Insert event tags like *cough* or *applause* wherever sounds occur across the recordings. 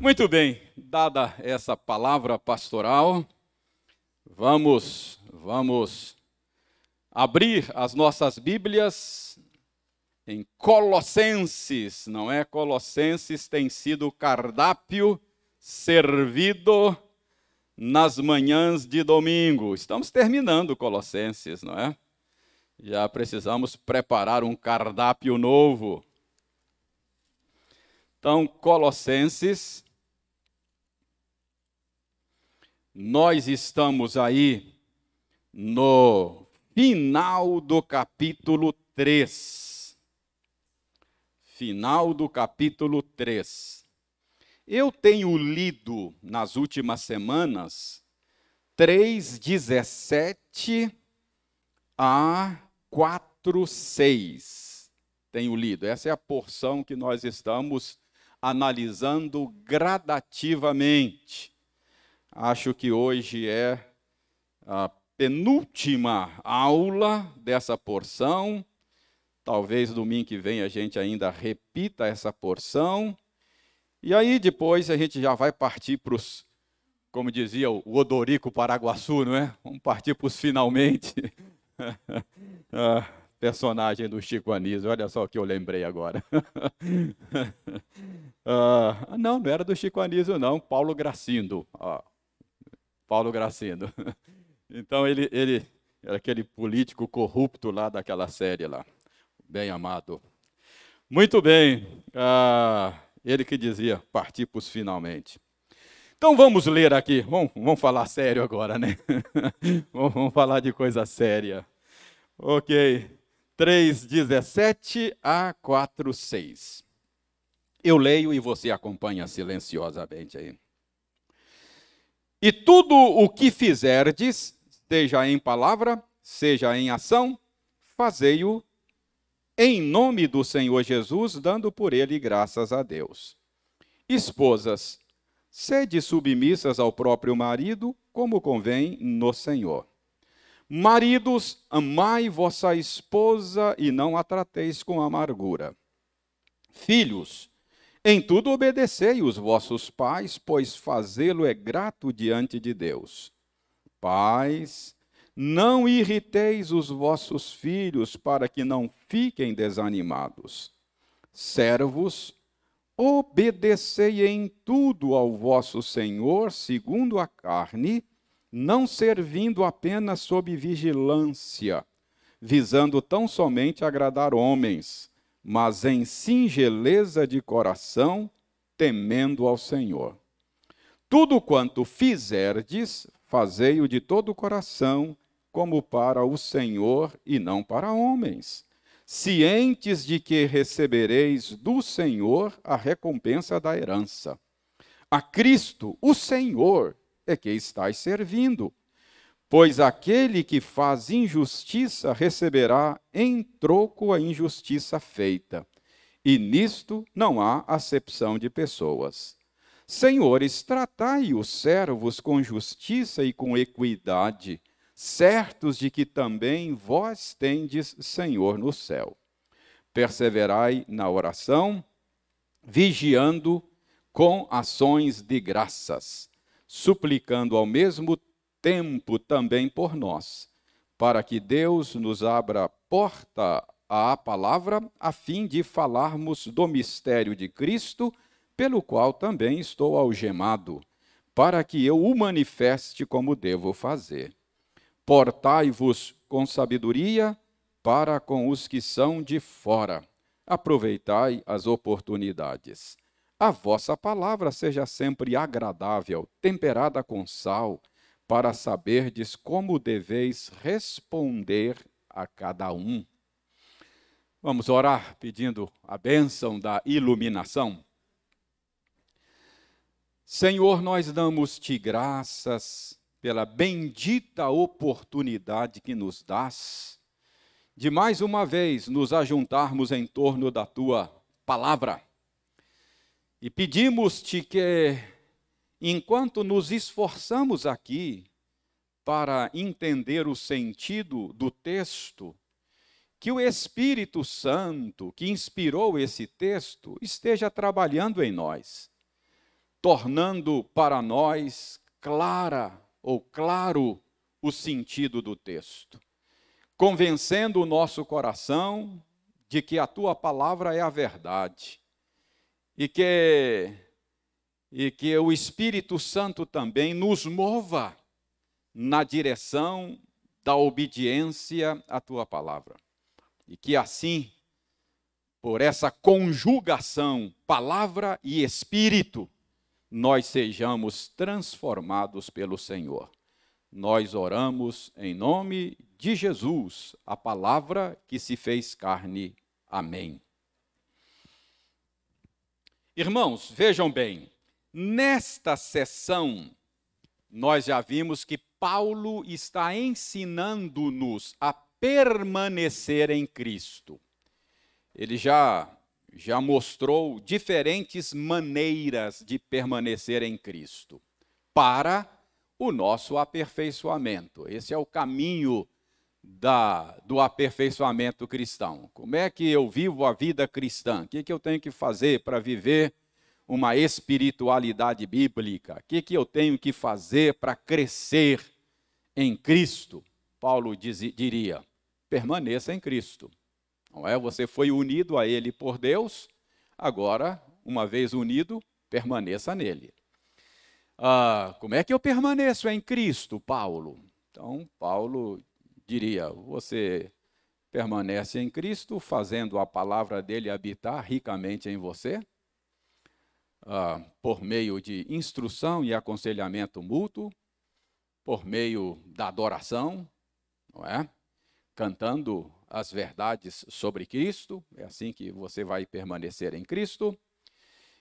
Muito bem, dada essa palavra pastoral, vamos, vamos abrir as nossas Bíblias em Colossenses, não é? Colossenses tem sido cardápio servido nas manhãs de domingo. Estamos terminando Colossenses, não é? Já precisamos preparar um cardápio novo. Então, Colossenses, nós estamos aí no final do capítulo 3. Final do capítulo 3. Eu tenho lido nas últimas semanas 3:17 a 4:6. Tenho lido. Essa é a porção que nós estamos analisando gradativamente. Acho que hoje é a penúltima aula dessa porção. Talvez domingo que vem a gente ainda repita essa porção. E aí depois a gente já vai partir para os, como dizia o Odorico Paraguaçu, não é? Vamos partir para os finalmente. *laughs* ah, personagem do Chico Anísio, olha só o que eu lembrei agora. *laughs* ah, não, não era do Chico Anísio, não, Paulo Gracindo. Ah, Paulo Gracindo. *laughs* então ele, ele era aquele político corrupto lá daquela série lá. Bem amado. Muito bem. Ah, ele que dizia, partir-pos finalmente. Então vamos ler aqui, vamos, vamos falar sério agora, né? *laughs* vamos, vamos falar de coisa séria. Ok, 3,17 a 4,6. Eu leio e você acompanha silenciosamente aí. E tudo o que fizerdes, seja em palavra, seja em ação, fazei-o em nome do Senhor Jesus, dando por ele graças a Deus. Esposas, sede submissas ao próprio marido, como convém no Senhor. Maridos, amai vossa esposa e não a trateis com amargura. Filhos, em tudo obedecei os vossos pais, pois fazê-lo é grato diante de Deus. Pais, não irriteis os vossos filhos, para que não fiquem desanimados. Servos, obedecei em tudo ao vosso Senhor, segundo a carne, não servindo apenas sob vigilância, visando tão somente agradar homens, mas em singeleza de coração, temendo ao Senhor. Tudo quanto fizerdes, fazei-o de todo o coração, como para o Senhor e não para homens, cientes de que recebereis do Senhor a recompensa da herança. A Cristo, o Senhor, é que estáis servindo. Pois aquele que faz injustiça receberá em troco a injustiça feita. E nisto não há acepção de pessoas. Senhores, tratai os servos com justiça e com equidade certos de que também vós tendes Senhor no céu. Perseverai na oração, vigiando com ações de graças, suplicando ao mesmo tempo também por nós, para que Deus nos abra porta à palavra, a fim de falarmos do mistério de Cristo, pelo qual também estou algemado, para que eu o manifeste como devo fazer Portai-vos com sabedoria para com os que são de fora. Aproveitai as oportunidades. A vossa palavra seja sempre agradável, temperada com sal, para saberdes como deveis responder a cada um. Vamos orar pedindo a bênção da iluminação. Senhor, nós damos-te graças pela bendita oportunidade que nos dás de mais uma vez nos ajuntarmos em torno da tua palavra. E pedimos-te que, enquanto nos esforçamos aqui para entender o sentido do texto, que o Espírito Santo, que inspirou esse texto, esteja trabalhando em nós tornando para nós clara ou claro o sentido do texto, convencendo o nosso coração de que a tua palavra é a verdade e que e que o Espírito Santo também nos mova na direção da obediência à tua palavra. E que assim, por essa conjugação, palavra e espírito, nós sejamos transformados pelo Senhor. Nós oramos em nome de Jesus, a palavra que se fez carne. Amém. Irmãos, vejam bem, nesta sessão, nós já vimos que Paulo está ensinando-nos a permanecer em Cristo. Ele já já mostrou diferentes maneiras de permanecer em Cristo para o nosso aperfeiçoamento. Esse é o caminho da, do aperfeiçoamento cristão. Como é que eu vivo a vida cristã? O que, que eu tenho que fazer para viver uma espiritualidade bíblica? O que, que eu tenho que fazer para crescer em Cristo? Paulo diz, diria: permaneça em Cristo. Não é? Você foi unido a Ele por Deus, agora, uma vez unido, permaneça nele. Ah, como é que eu permaneço em Cristo, Paulo? Então, Paulo diria: você permanece em Cristo, fazendo a palavra dele habitar ricamente em você, ah, por meio de instrução e aconselhamento mútuo, por meio da adoração, não é? Cantando as verdades sobre Cristo, é assim que você vai permanecer em Cristo.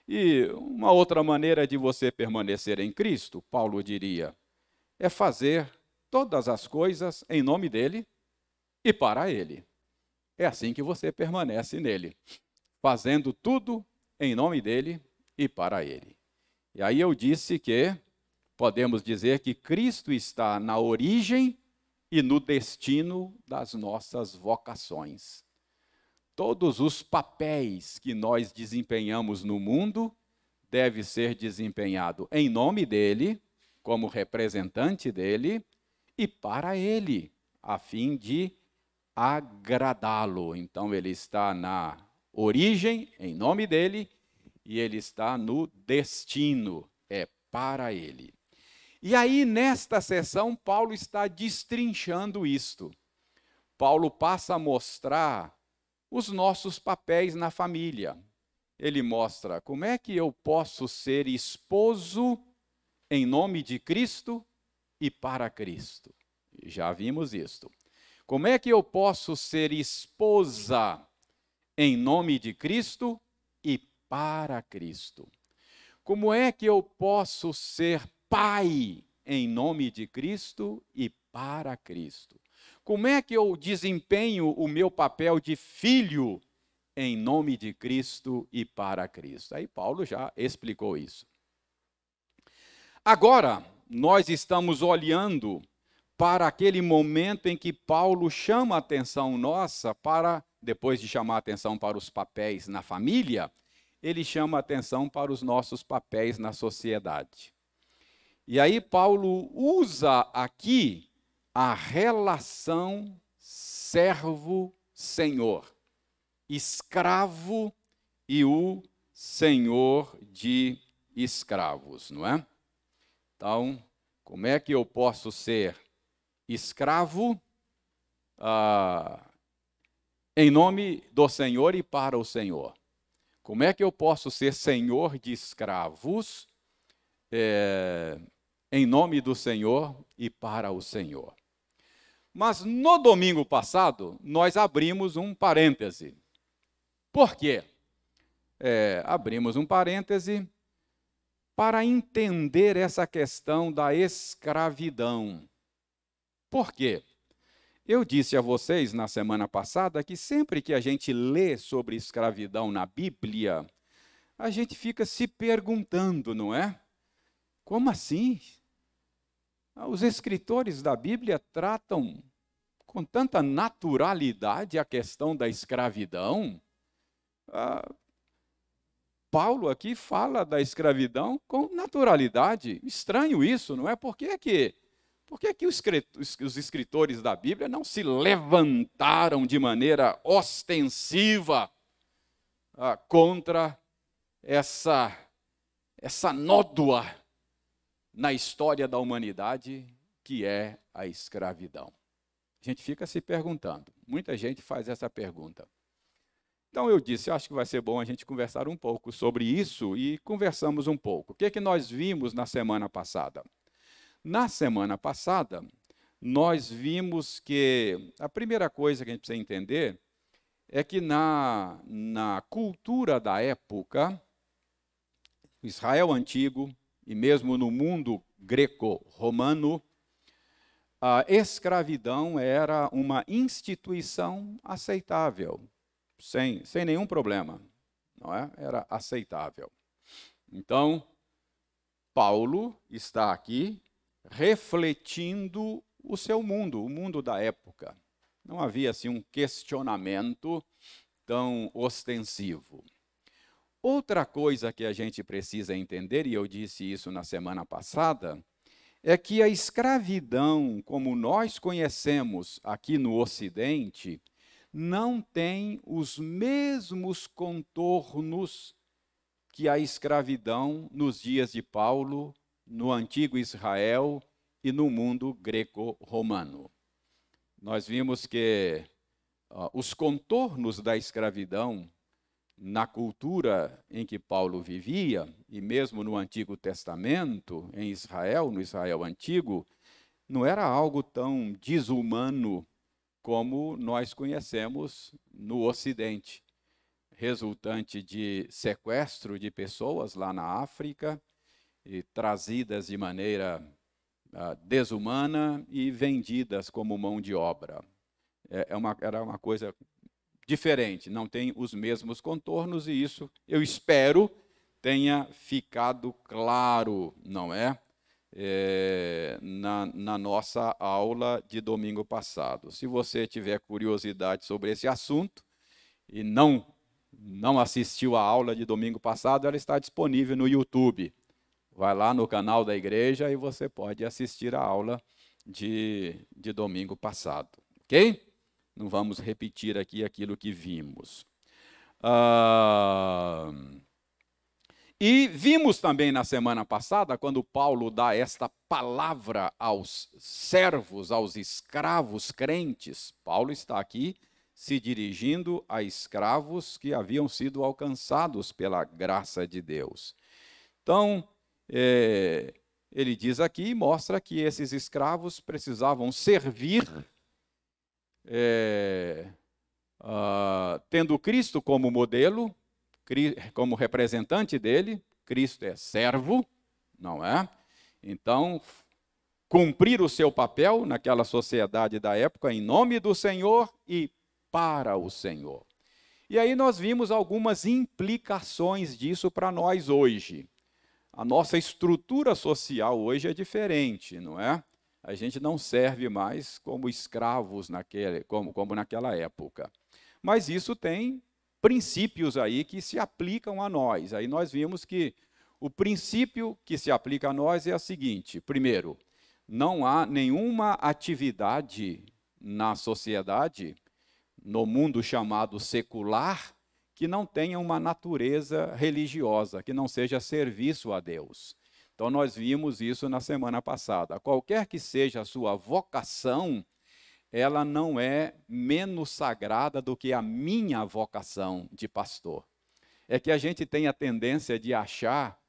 E uma outra maneira de você permanecer em Cristo, Paulo diria, é fazer todas as coisas em nome dele e para ele. É assim que você permanece nele, fazendo tudo em nome dele e para ele. E aí eu disse que podemos dizer que Cristo está na origem e no destino das nossas vocações. Todos os papéis que nós desempenhamos no mundo deve ser desempenhado em nome dele, como representante dele e para ele, a fim de agradá-lo. Então ele está na origem em nome dele e ele está no destino, é para ele. E aí, nesta sessão, Paulo está destrinchando isto. Paulo passa a mostrar os nossos papéis na família. Ele mostra como é que eu posso ser esposo em nome de Cristo e para Cristo. Já vimos isto. Como é que eu posso ser esposa em nome de Cristo para Cristo? Como é que eu posso ser pai em nome de Cristo e para Cristo. Como é que eu desempenho o meu papel de filho em nome de Cristo e para Cristo? Aí Paulo já explicou isso. Agora, nós estamos olhando para aquele momento em que Paulo chama a atenção nossa para, depois de chamar a atenção para os papéis na família, ele chama atenção para os nossos papéis na sociedade. E aí Paulo usa aqui a relação servo-senhor, escravo e o senhor de escravos, não é? Então, como é que eu posso ser escravo ah, em nome do Senhor e para o Senhor? Como é que eu posso ser senhor de escravos é, em nome do Senhor e para o Senhor. Mas no domingo passado, nós abrimos um parêntese. Por quê? É, abrimos um parêntese para entender essa questão da escravidão. Por quê? Eu disse a vocês na semana passada que sempre que a gente lê sobre escravidão na Bíblia, a gente fica se perguntando, não é? Como assim? Ah, os escritores da Bíblia tratam com tanta naturalidade a questão da escravidão. Ah, Paulo aqui fala da escravidão com naturalidade. Estranho isso, não é? Por que, que, por que, que os escritores da Bíblia não se levantaram de maneira ostensiva ah, contra essa, essa nódoa na história da humanidade que é a escravidão? A gente fica se perguntando. Muita gente faz essa pergunta. Então eu disse, acho que vai ser bom a gente conversar um pouco sobre isso e conversamos um pouco. O que é que nós vimos na semana passada? Na semana passada, nós vimos que a primeira coisa que a gente precisa entender é que na, na cultura da época, Israel antigo e mesmo no mundo greco-romano, a escravidão era uma instituição aceitável sem, sem nenhum problema, não é? Era aceitável. Então, Paulo está aqui refletindo o seu mundo, o mundo da época. Não havia assim um questionamento tão ostensivo. Outra coisa que a gente precisa entender, e eu disse isso na semana passada, é que a escravidão, como nós conhecemos aqui no Ocidente, não tem os mesmos contornos que a escravidão nos dias de Paulo, no antigo Israel e no mundo greco-romano. Nós vimos que uh, os contornos da escravidão na cultura em que Paulo vivia, e mesmo no Antigo Testamento, em Israel, no Israel antigo, não era algo tão desumano como nós conhecemos no Ocidente, resultante de sequestro de pessoas lá na África, e trazidas de maneira uh, desumana e vendidas como mão de obra. É, é uma, era uma coisa diferente, não tem os mesmos contornos, e isso eu espero tenha ficado claro, não é? é, na, na, nossa aula de domingo passado. Se você tiver curiosidade sobre esse assunto e não, não assistiu à aula de domingo passado, ela está disponível no YouTube. Vai lá no canal da igreja e você pode assistir a aula de, de domingo passado. Ok? Não vamos repetir aqui aquilo que vimos. Ah, e vimos também na semana passada, quando Paulo dá esta palavra aos servos, aos escravos crentes, Paulo está aqui se dirigindo a escravos que haviam sido alcançados pela graça de Deus. Então, é, ele diz aqui, mostra que esses escravos precisavam servir, é, tendo Cristo como modelo, como representante dele, Cristo é servo, não é? Então, cumprir o seu papel naquela sociedade da época em nome do Senhor e para o Senhor. E aí nós vimos algumas implicações disso para nós hoje. A nossa estrutura social hoje é diferente, não é? A gente não serve mais como escravos naquele, como, como naquela época. Mas isso tem princípios aí que se aplicam a nós. Aí nós vimos que o princípio que se aplica a nós é o seguinte: primeiro, não há nenhuma atividade na sociedade, no mundo chamado secular, que não tenha uma natureza religiosa, que não seja serviço a Deus. Então, nós vimos isso na semana passada. Qualquer que seja a sua vocação, ela não é menos sagrada do que a minha vocação de pastor. É que a gente tem a tendência de achar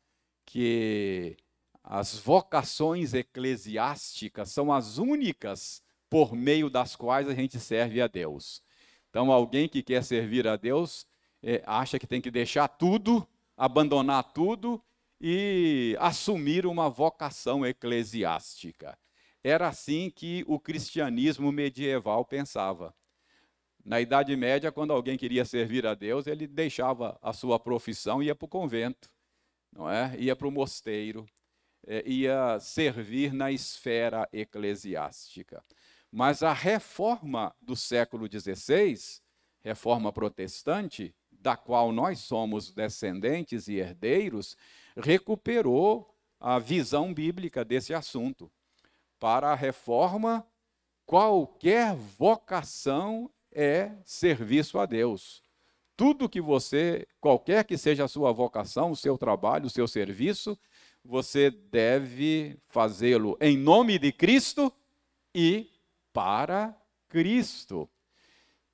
que as vocações eclesiásticas são as únicas por meio das quais a gente serve a Deus. Então, alguém que quer servir a Deus é, acha que tem que deixar tudo, abandonar tudo e assumir uma vocação eclesiástica. Era assim que o cristianismo medieval pensava. Na Idade Média, quando alguém queria servir a Deus, ele deixava a sua profissão e ia para o convento, não é? ia para o mosteiro, é, ia servir na esfera eclesiástica. Mas a reforma do século XVI, reforma protestante, da qual nós somos descendentes e herdeiros, recuperou a visão bíblica desse assunto. Para a reforma, qualquer vocação é serviço a Deus. Tudo que você, qualquer que seja a sua vocação, o seu trabalho, o seu serviço, você deve fazê-lo em nome de Cristo e para Cristo.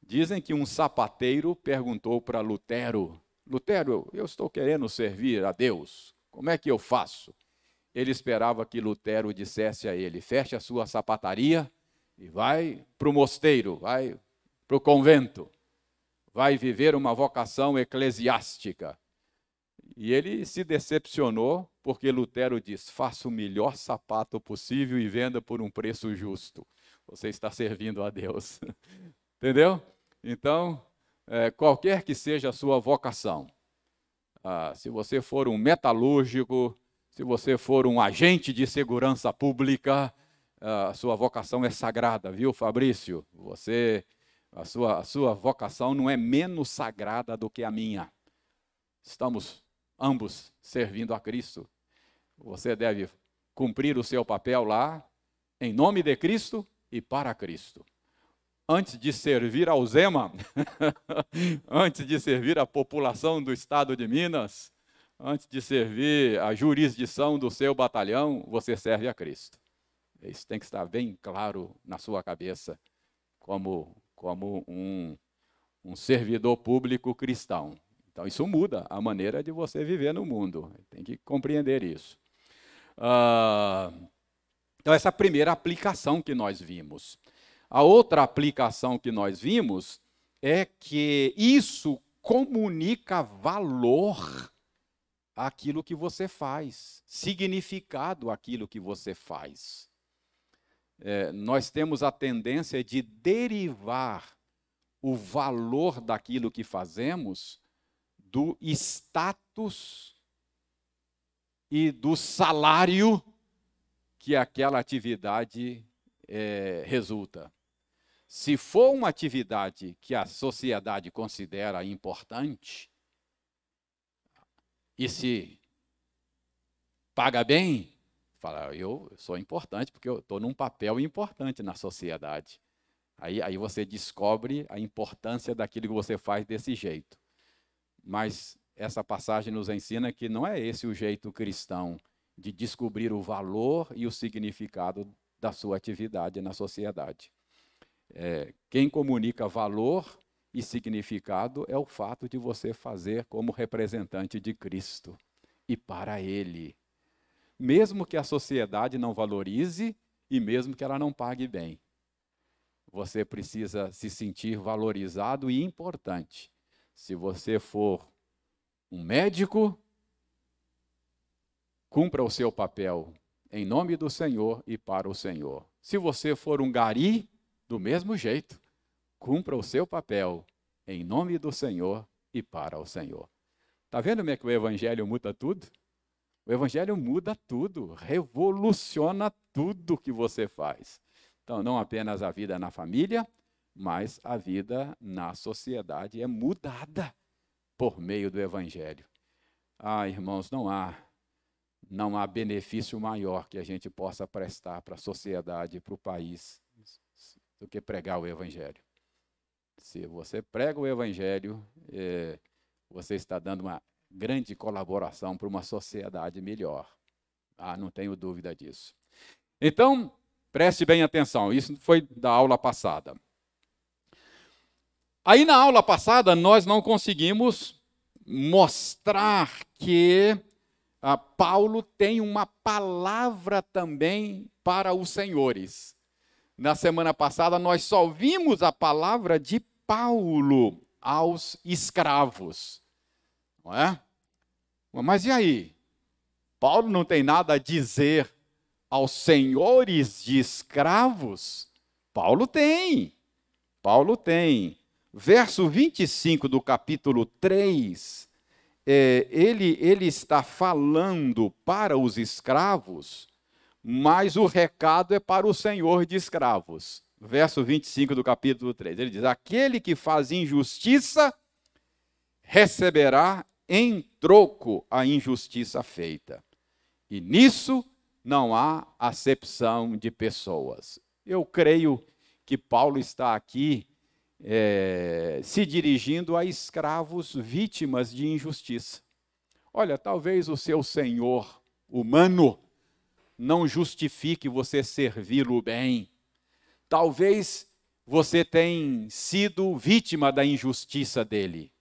Dizem que um sapateiro perguntou para Lutero: Lutero, eu estou querendo servir a Deus, como é que eu faço? Ele esperava que Lutero dissesse a ele: feche a sua sapataria e vai para o mosteiro, vai para o convento, vai viver uma vocação eclesiástica. E ele se decepcionou porque Lutero diz: faça o melhor sapato possível e venda por um preço justo. Você está servindo a Deus. *laughs* Entendeu? Então, é, qualquer que seja a sua vocação, ah, se você for um metalúrgico, se você for um agente de segurança pública, ah, a sua vocação é sagrada, viu, Fabrício? Você, a sua, a sua vocação não é menos sagrada do que a minha. Estamos ambos servindo a Cristo. Você deve cumprir o seu papel lá, em nome de Cristo e para Cristo antes de servir ao Zema, *laughs* antes de servir a população do estado de Minas, antes de servir a jurisdição do seu batalhão, você serve a Cristo. Isso tem que estar bem claro na sua cabeça, como, como um, um servidor público cristão. Então, isso muda a maneira de você viver no mundo. Tem que compreender isso. Ah, então, essa é primeira aplicação que nós vimos. A outra aplicação que nós vimos é que isso comunica valor àquilo que você faz, significado àquilo que você faz. É, nós temos a tendência de derivar o valor daquilo que fazemos do status e do salário que aquela atividade é, resulta. Se for uma atividade que a sociedade considera importante, e se paga bem, fala, eu sou importante porque eu estou num papel importante na sociedade. Aí, aí você descobre a importância daquilo que você faz desse jeito. Mas essa passagem nos ensina que não é esse o jeito cristão de descobrir o valor e o significado da sua atividade na sociedade. É, quem comunica valor e significado é o fato de você fazer como representante de Cristo e para Ele. Mesmo que a sociedade não valorize e mesmo que ela não pague bem. Você precisa se sentir valorizado e importante. Se você for um médico, cumpra o seu papel em nome do Senhor e para o Senhor. Se você for um gari, do mesmo jeito, cumpra o seu papel em nome do Senhor e para o Senhor. Está vendo como é que o Evangelho muda tudo? O Evangelho muda tudo, revoluciona tudo que você faz. Então, não apenas a vida na família, mas a vida na sociedade é mudada por meio do Evangelho. Ah, irmãos, não há não há benefício maior que a gente possa prestar para a sociedade, para o país, do que pregar o Evangelho. Se você prega o Evangelho, é, você está dando uma grande colaboração para uma sociedade melhor. Ah, não tenho dúvida disso. Então, preste bem atenção, isso foi da aula passada. Aí na aula passada nós não conseguimos mostrar que ah, Paulo tem uma palavra também para os senhores. Na semana passada, nós só vimos a palavra de Paulo aos escravos. Não é? Mas e aí? Paulo não tem nada a dizer aos senhores de escravos? Paulo tem. Paulo tem. Verso 25 do capítulo 3 é, ele, ele está falando para os escravos, mas o recado é para o senhor de escravos. Verso 25 do capítulo 3. Ele diz: Aquele que faz injustiça receberá em troco a injustiça feita. E nisso não há acepção de pessoas. Eu creio que Paulo está aqui é, se dirigindo a escravos vítimas de injustiça. Olha, talvez o seu senhor humano não justifique você servi-lo bem. Talvez você tenha sido vítima da injustiça dele.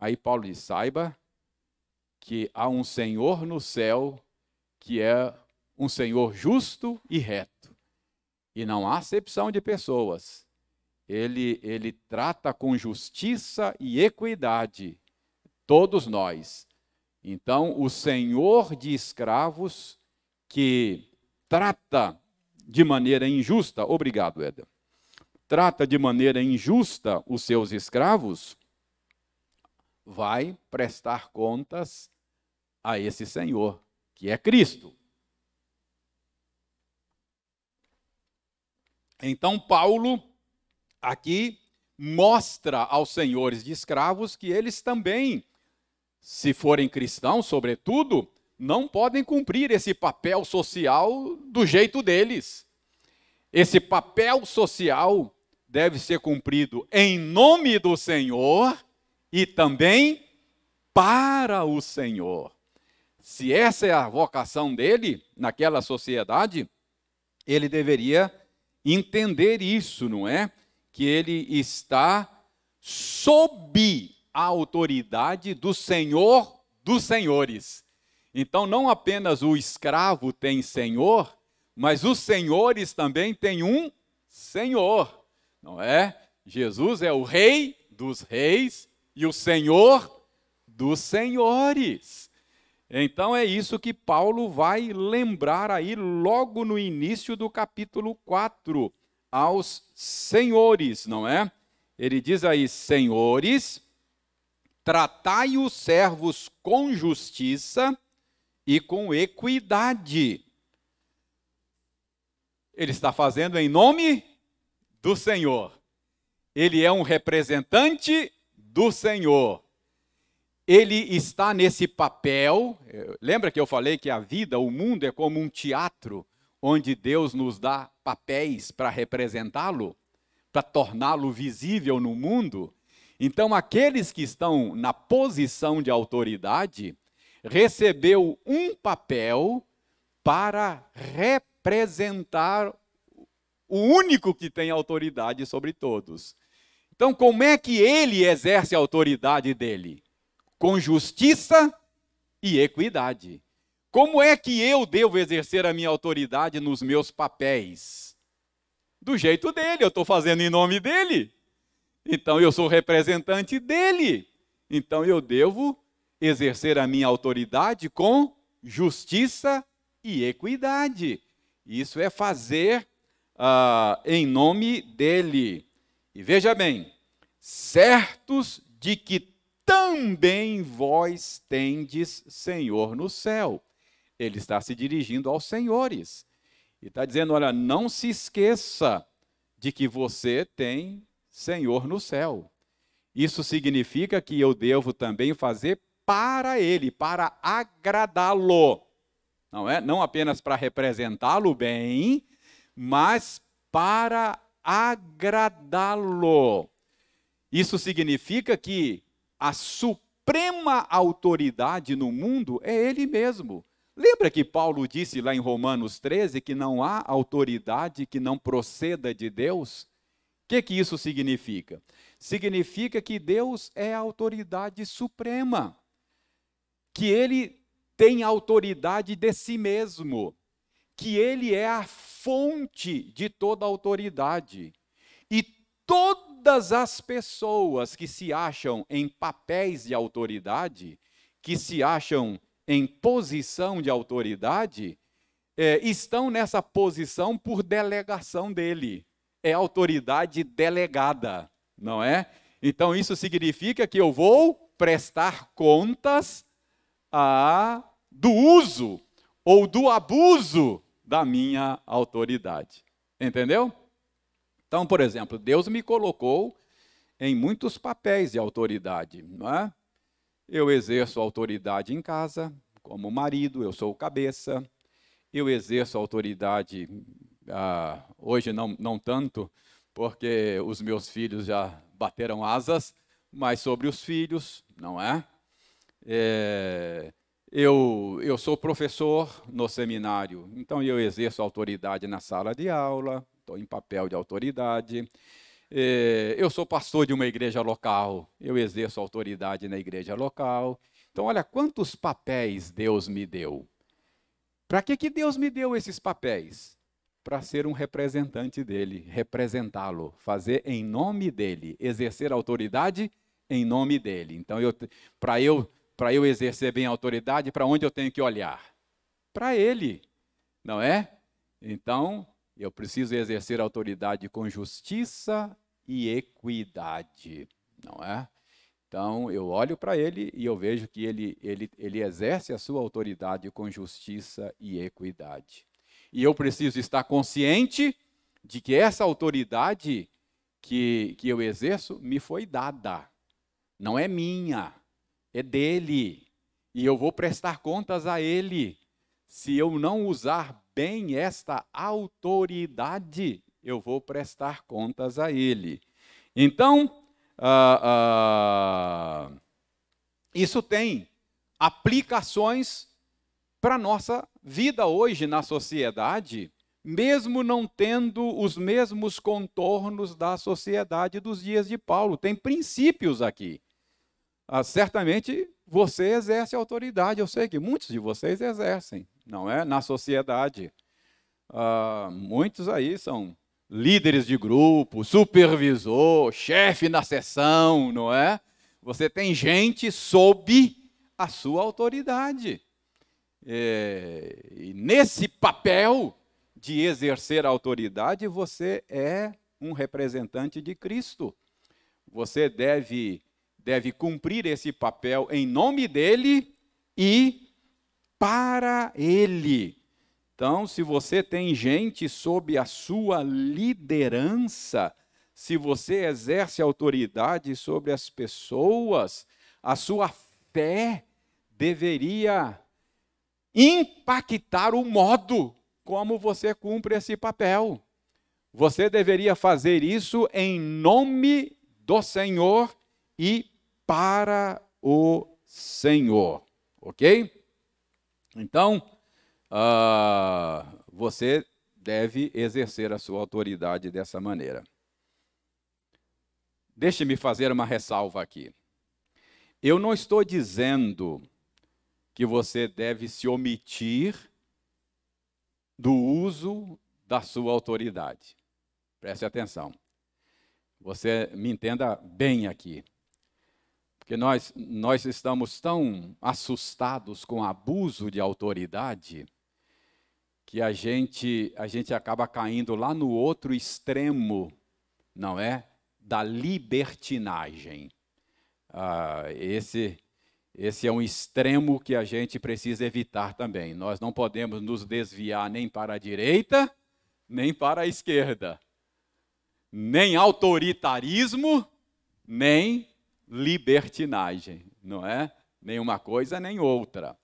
Aí Paulo diz: saiba que há um Senhor no céu que é um Senhor justo e reto. E não há acepção de pessoas. Ele, ele trata com justiça e equidade todos nós. Então, o Senhor de escravos que trata de maneira injusta, obrigado, Éder, trata de maneira injusta os seus escravos, vai prestar contas a esse Senhor, que é Cristo. Então, Paulo aqui mostra aos senhores de escravos que eles também, se forem cristãos, sobretudo, não podem cumprir esse papel social do jeito deles. Esse papel social deve ser cumprido em nome do Senhor e também para o Senhor. Se essa é a vocação dele naquela sociedade, ele deveria entender isso, não é? Que ele está sob a autoridade do Senhor dos senhores. Então, não apenas o escravo tem senhor, mas os senhores também têm um senhor, não é? Jesus é o rei dos reis e o Senhor dos senhores. Então é isso que Paulo vai lembrar aí logo no início do capítulo 4 aos senhores, não é? Ele diz aí: Senhores, tratai os servos com justiça e com equidade. Ele está fazendo em nome do Senhor. Ele é um representante do Senhor. Ele está nesse papel. Lembra que eu falei que a vida, o mundo é como um teatro onde Deus nos dá papéis para representá-lo, para torná-lo visível no mundo? Então, aqueles que estão na posição de autoridade recebeu um papel para representar o único que tem autoridade sobre todos. Então, como é que ele exerce a autoridade dele? Com justiça e equidade. Como é que eu devo exercer a minha autoridade nos meus papéis? Do jeito dele, eu estou fazendo em nome dele. Então eu sou representante dele. Então eu devo exercer a minha autoridade com justiça e equidade. Isso é fazer uh, em nome dele. E veja bem, certos de que também vós tendes Senhor no céu. Ele está se dirigindo aos senhores. E está dizendo: olha, não se esqueça de que você tem Senhor no céu. Isso significa que eu devo também fazer para Ele, para agradá-lo. Não é? Não apenas para representá-lo bem, mas para agradá-lo. Isso significa que a suprema autoridade no mundo é Ele mesmo. Lembra que Paulo disse lá em Romanos 13 que não há autoridade que não proceda de Deus? O que, que isso significa? Significa que Deus é a autoridade suprema, que Ele tem autoridade de si mesmo, que Ele é a fonte de toda autoridade. E todas as pessoas que se acham em papéis de autoridade, que se acham em posição de autoridade, é, estão nessa posição por delegação dele. É autoridade delegada, não é? Então isso significa que eu vou prestar contas a, do uso ou do abuso da minha autoridade. Entendeu? Então, por exemplo, Deus me colocou em muitos papéis de autoridade. Não é? Eu exerço autoridade em casa, como marido, eu sou o cabeça. Eu exerço autoridade, ah, hoje não, não tanto, porque os meus filhos já bateram asas, mas sobre os filhos, não é? É eu, eu sou professor no seminário, então eu exerço autoridade na sala de aula, estou em papel de autoridade. É, eu sou pastor de uma igreja local, eu exerço autoridade na igreja local. Então, olha quantos papéis Deus me deu. Para que, que Deus me deu esses papéis? para ser um representante dele, representá-lo, fazer em nome dele, exercer autoridade em nome dele. Então, para eu, para eu exercer bem a autoridade, para onde eu tenho que olhar? Para ele, não é? Então, eu preciso exercer autoridade com justiça e equidade, não é? Então, eu olho para ele e eu vejo que ele, ele, ele exerce a sua autoridade com justiça e equidade. E eu preciso estar consciente de que essa autoridade que, que eu exerço me foi dada. Não é minha, é dele. E eu vou prestar contas a ele. Se eu não usar bem esta autoridade, eu vou prestar contas a ele. Então, ah, ah, isso tem aplicações para a nossa vida hoje na sociedade, mesmo não tendo os mesmos contornos da sociedade dos dias de Paulo. Tem princípios aqui. Ah, certamente você exerce autoridade, eu sei que muitos de vocês exercem, não é? Na sociedade. Ah, muitos aí são líderes de grupo, supervisor, chefe na sessão, não é? Você tem gente sob a sua autoridade. É, e nesse papel de exercer a autoridade, você é um representante de Cristo. Você deve, deve cumprir esse papel em nome dele e para ele. Então, se você tem gente sob a sua liderança, se você exerce autoridade sobre as pessoas, a sua fé deveria impactar o modo como você cumpre esse papel. Você deveria fazer isso em nome do Senhor e para o Senhor, ok? Então, uh, você deve exercer a sua autoridade dessa maneira. Deixe-me fazer uma ressalva aqui. Eu não estou dizendo que você deve se omitir do uso da sua autoridade. Preste atenção. Você me entenda bem aqui. Porque nós, nós estamos tão assustados com abuso de autoridade que a gente, a gente acaba caindo lá no outro extremo, não é? Da libertinagem. Ah, esse esse é um extremo que a gente precisa evitar também. Nós não podemos nos desviar nem para a direita, nem para a esquerda. Nem autoritarismo, nem libertinagem, não é? Nem uma coisa nem outra.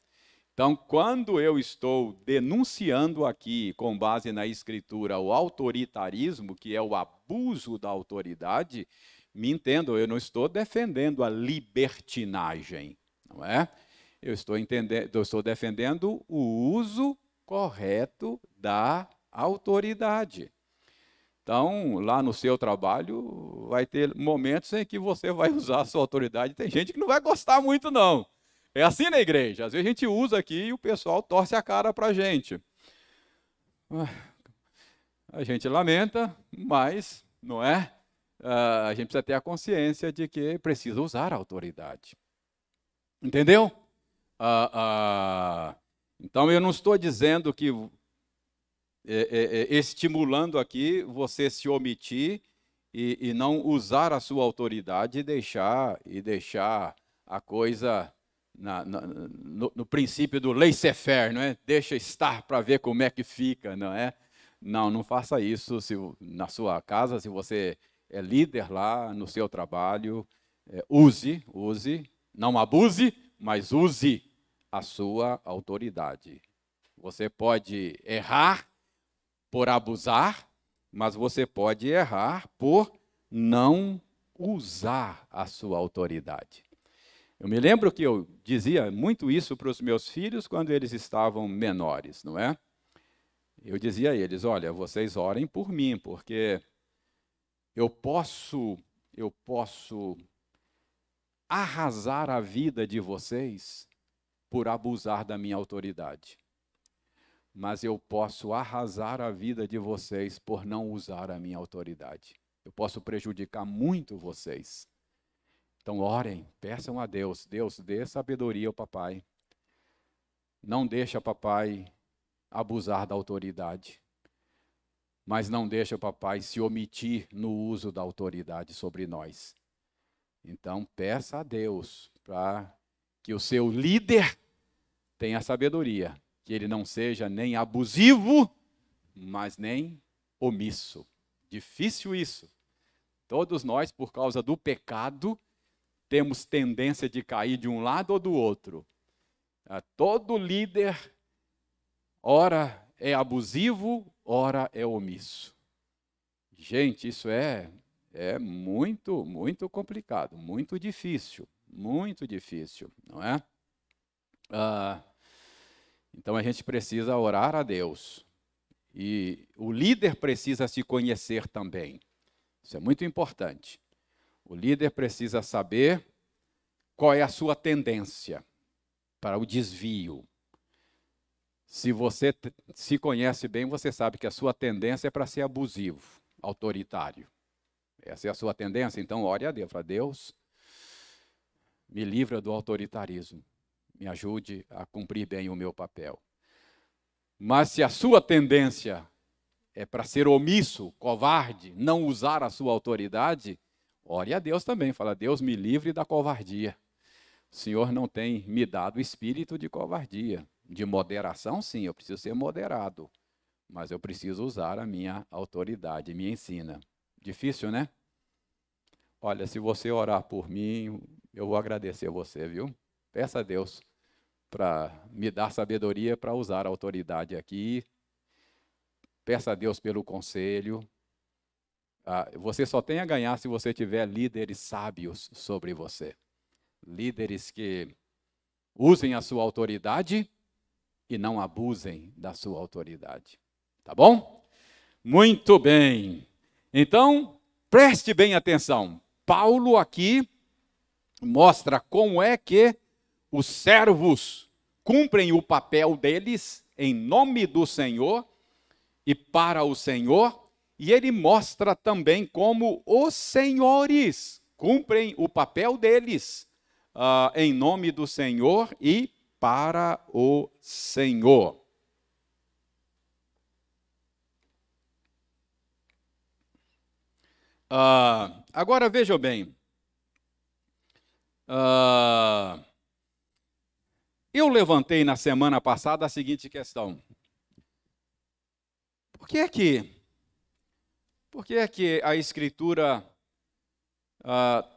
Então, quando eu estou denunciando aqui, com base na Escritura, o autoritarismo, que é o abuso da autoridade, me entendo, eu não estou defendendo a libertinagem não é? Eu estou, entendendo, eu estou defendendo o uso correto da autoridade. Então, lá no seu trabalho, vai ter momentos em que você vai *laughs* usar a sua autoridade. Tem gente que não vai gostar muito, não. É assim na igreja. Às vezes a gente usa aqui e o pessoal torce a cara para a gente. A gente lamenta, mas, não é? Ah, a gente precisa ter a consciência de que precisa usar a autoridade. Entendeu? Ah, ah, então eu não estou dizendo que é, é, é, estimulando aqui você se omitir e, e, não usar a sua autoridade e deixar e deixar a coisa na, na, no, no, princípio do laissez-faire, não é? Deixa estar para ver como é que fica, não é? Não, não faça isso se, na sua casa, se você é líder lá no seu trabalho, é, use, use Não abuse, mas use a sua autoridade. Você pode errar por abusar, mas você pode errar por não usar a sua autoridade. Eu me lembro que eu dizia muito isso para os meus filhos quando eles estavam menores, não é? Eu dizia a eles: olha, vocês orem por mim, porque eu posso, eu posso arrasar a vida de vocês por abusar da minha autoridade. Mas eu posso arrasar a vida de vocês por não usar a minha autoridade. Eu posso prejudicar muito vocês. Então, orem, peçam a Deus. Deus, dê sabedoria ao papai. Não deixa papai abusar da autoridade. Mas não deixa papai se omitir no uso da autoridade sobre nós. Então, peça a Deus para que o seu líder tenha sabedoria, que ele não seja nem abusivo, mas nem omisso. Difícil isso. Todos nós, por causa do pecado, temos tendência de cair de um lado ou do outro. Ah, todo líder, ora é abusivo, ora é omisso. Gente, isso é, é muito, muito complicado, muito difícil, muito difícil, não é? Ah, então a gente precisa orar a Deus. E o líder precisa se conhecer também. Isso é muito importante. O líder precisa saber qual é a sua tendência para o desvio. Se você se conhece bem, você sabe que a sua tendência é para ser abusivo, autoritário. Essa é a sua tendência, então ore a Deus. Fala, Deus, me livra do autoritarismo me ajude a cumprir bem o meu papel. Mas se a sua tendência é para ser omisso, covarde, não usar a sua autoridade, ore a Deus também. Fala, Deus me livre da covardia. O Senhor não tem me dado espírito de covardia. De moderação, sim, eu preciso ser moderado. Mas eu preciso usar a minha autoridade, me ensina. Difícil, né? Olha, se você orar por mim, eu vou agradecer você, viu? Peça a Deus para me dar sabedoria para usar a autoridade aqui. Peça a Deus pelo conselho. Ah, você só tem a ganhar se você tiver líderes sábios sobre você. Líderes que usem a sua autoridade e não abusem da sua autoridade. Tá bom? Muito bem. Então, preste bem atenção. Paulo aqui mostra como é que os servos cumprem o papel deles em nome do Senhor e para o Senhor, e ele mostra também como os senhores cumprem o papel deles uh, em nome do Senhor e para o Senhor. Uh, agora vejam bem. Uh, eu levantei na semana passada a seguinte questão: por que é que, por que, é que a Escritura ah,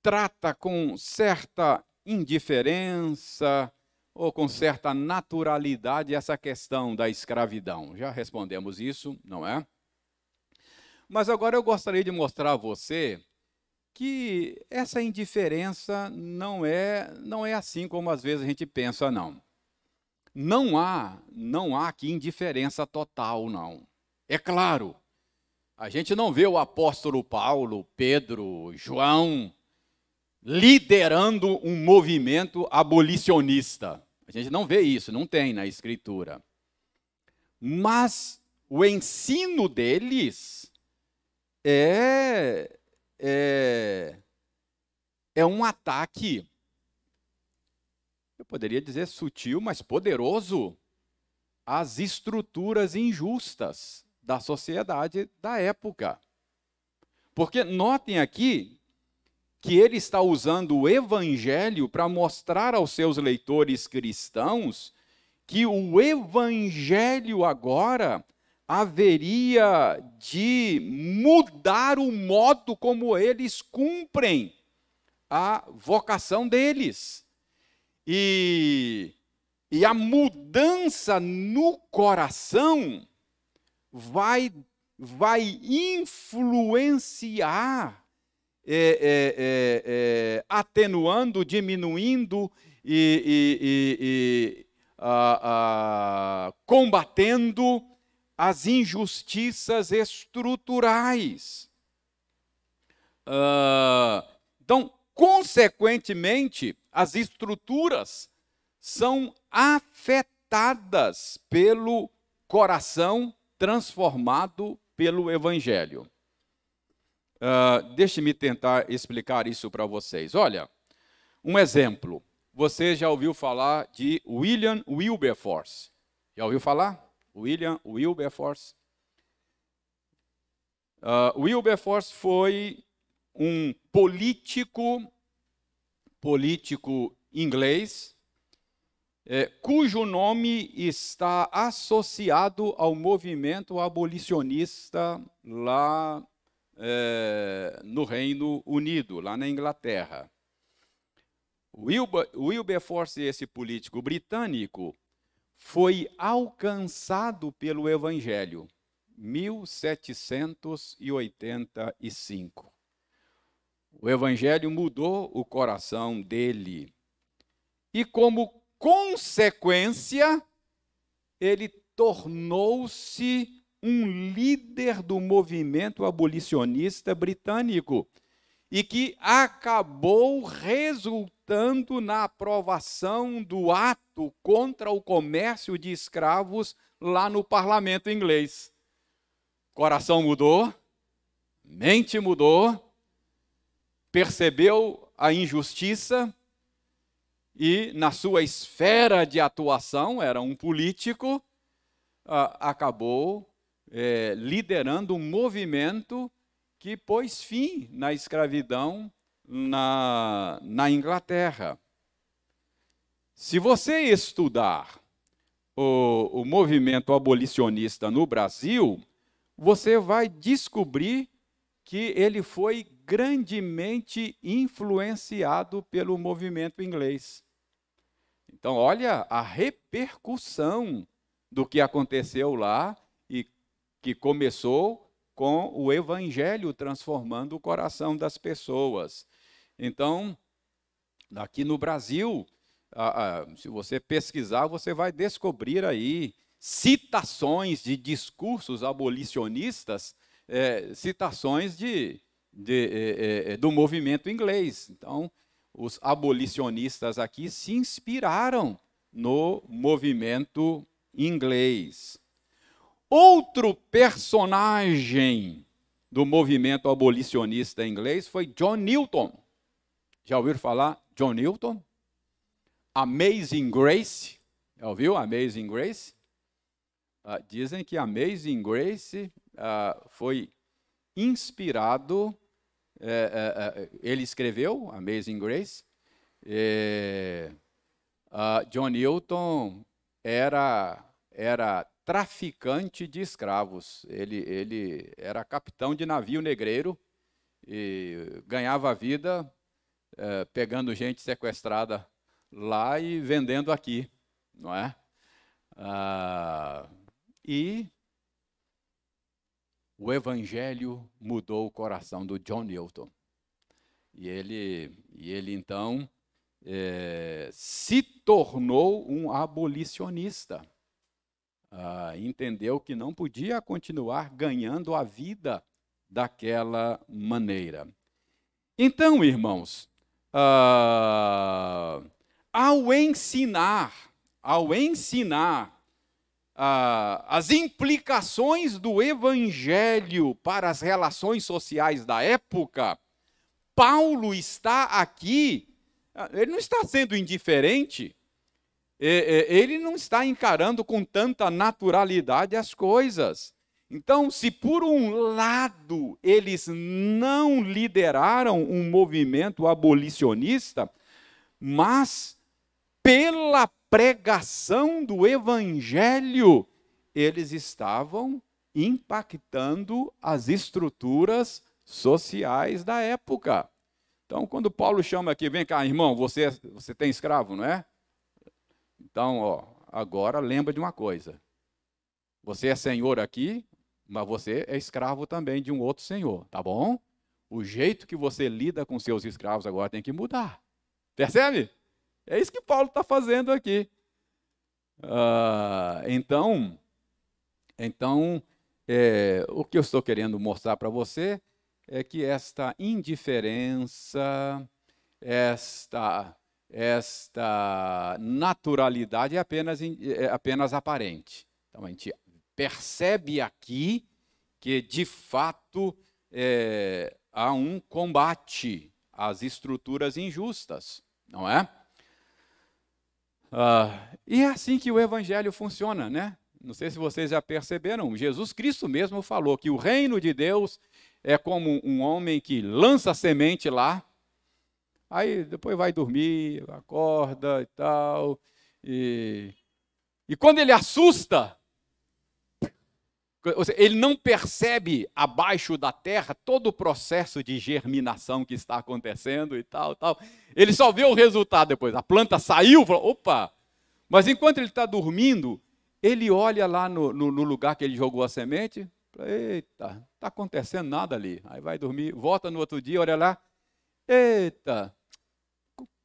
trata com certa indiferença ou com certa naturalidade essa questão da escravidão? Já respondemos isso, não é? Mas agora eu gostaria de mostrar a você que essa indiferença não é não é assim como às vezes a gente pensa não. Não há não há aqui indiferença total não. É claro. A gente não vê o apóstolo Paulo, Pedro, João liderando um movimento abolicionista. A gente não vê isso, não tem na escritura. Mas o ensino deles é é, é um ataque, eu poderia dizer sutil, mas poderoso, às estruturas injustas da sociedade da época. Porque notem aqui que ele está usando o evangelho para mostrar aos seus leitores cristãos que o evangelho agora haveria de mudar o modo como eles cumprem a vocação deles. E, e a mudança no coração vai, vai influenciar, é, é, é, é atenuando, diminuindo e, e, e a, a, combatendo as injustiças estruturais. Uh, então, consequentemente, as estruturas são afetadas pelo coração transformado pelo Evangelho. Uh, Deixe-me tentar explicar isso para vocês. Olha, um exemplo. Você já ouviu falar de William Wilberforce? Já ouviu falar? William Wilberforce? Uh, Wilberforce foi um político, político inglês, é, cujo nome está associado ao movimento abolicionista lá é, no Reino Unido, lá na Inglaterra. Wilber, Wilberforce, esse político britânico, foi alcançado pelo Evangelho, 1785. O Evangelho mudou o coração dele. E como consequência, ele tornou-se um líder do movimento abolicionista britânico e que acabou resultando na aprovação do ato contra o comércio de escravos lá no parlamento inglês. Coração mudou, mente mudou, percebeu a injustiça e, na sua esfera de atuação, era um político, acabou é, liderando um movimento que pôs fim na escravidão na, na Inglaterra. Se você estudar o, o movimento abolicionista no Brasil, você vai descobrir que ele foi grandemente influenciado pelo movimento inglês. Então, olha a repercussão do que aconteceu lá e que começou com o evangelho transformando o coração das pessoas. Então, aqui no Brasil, se você pesquisar, você vai descobrir aí citações de discursos abolicionistas, é, citações de, de, é, é, do movimento inglês. Então, os abolicionistas aqui se inspiraram no movimento inglês. Outro personagem do movimento abolicionista inglês foi John Newton. Já ouviram falar John Newton? Amazing Grace. Já ouviu Amazing Grace? Uh, dizem que Amazing Grace uh, foi inspirado, é, é, ele escreveu Amazing Grace. É, John Newton era, era traficante de escravos. Ele, ele era capitão de navio negreiro e ganhava a vida é, pegando gente sequestrada lá e vendendo aqui, não é? Ah, e o evangelho mudou o coração do John Newton. E ele, e ele então é, se tornou um abolicionista ah, entendeu que não podia continuar ganhando a vida daquela maneira. Então, irmãos, ah, ao ensinar, ao ensinar ah, as implicações do evangelho para as relações sociais da época, Paulo está aqui, ele não está sendo indiferente, ele não está encarando com tanta naturalidade as coisas. Então, se por um lado eles não lideraram um movimento abolicionista, mas pela pregação do evangelho, eles estavam impactando as estruturas sociais da época. Então, quando Paulo chama aqui, vem cá, irmão, você, você tem escravo, não é? Então, ó, agora lembra de uma coisa. Você é senhor aqui, mas você é escravo também de um outro senhor, tá bom? O jeito que você lida com seus escravos agora tem que mudar. Percebe? É isso que Paulo está fazendo aqui. Uh, então, então é, o que eu estou querendo mostrar para você é que esta indiferença, esta, esta naturalidade é apenas, é apenas aparente. Então a gente percebe aqui que, de fato, é, há um combate às estruturas injustas, não é? Ah, e é assim que o evangelho funciona, né? Não sei se vocês já perceberam, Jesus Cristo mesmo falou que o reino de Deus é como um homem que lança semente lá, aí depois vai dormir, acorda e tal, e, e quando ele assusta, ele não percebe abaixo da terra todo o processo de germinação que está acontecendo e tal, tal. Ele só vê o resultado depois. A planta saiu, falou, opa! Mas enquanto ele está dormindo, ele olha lá no, no, no, lugar que ele jogou a semente, eita, não está acontecendo nada ali. Aí vai dormir, volta no outro dia, olha lá, eita,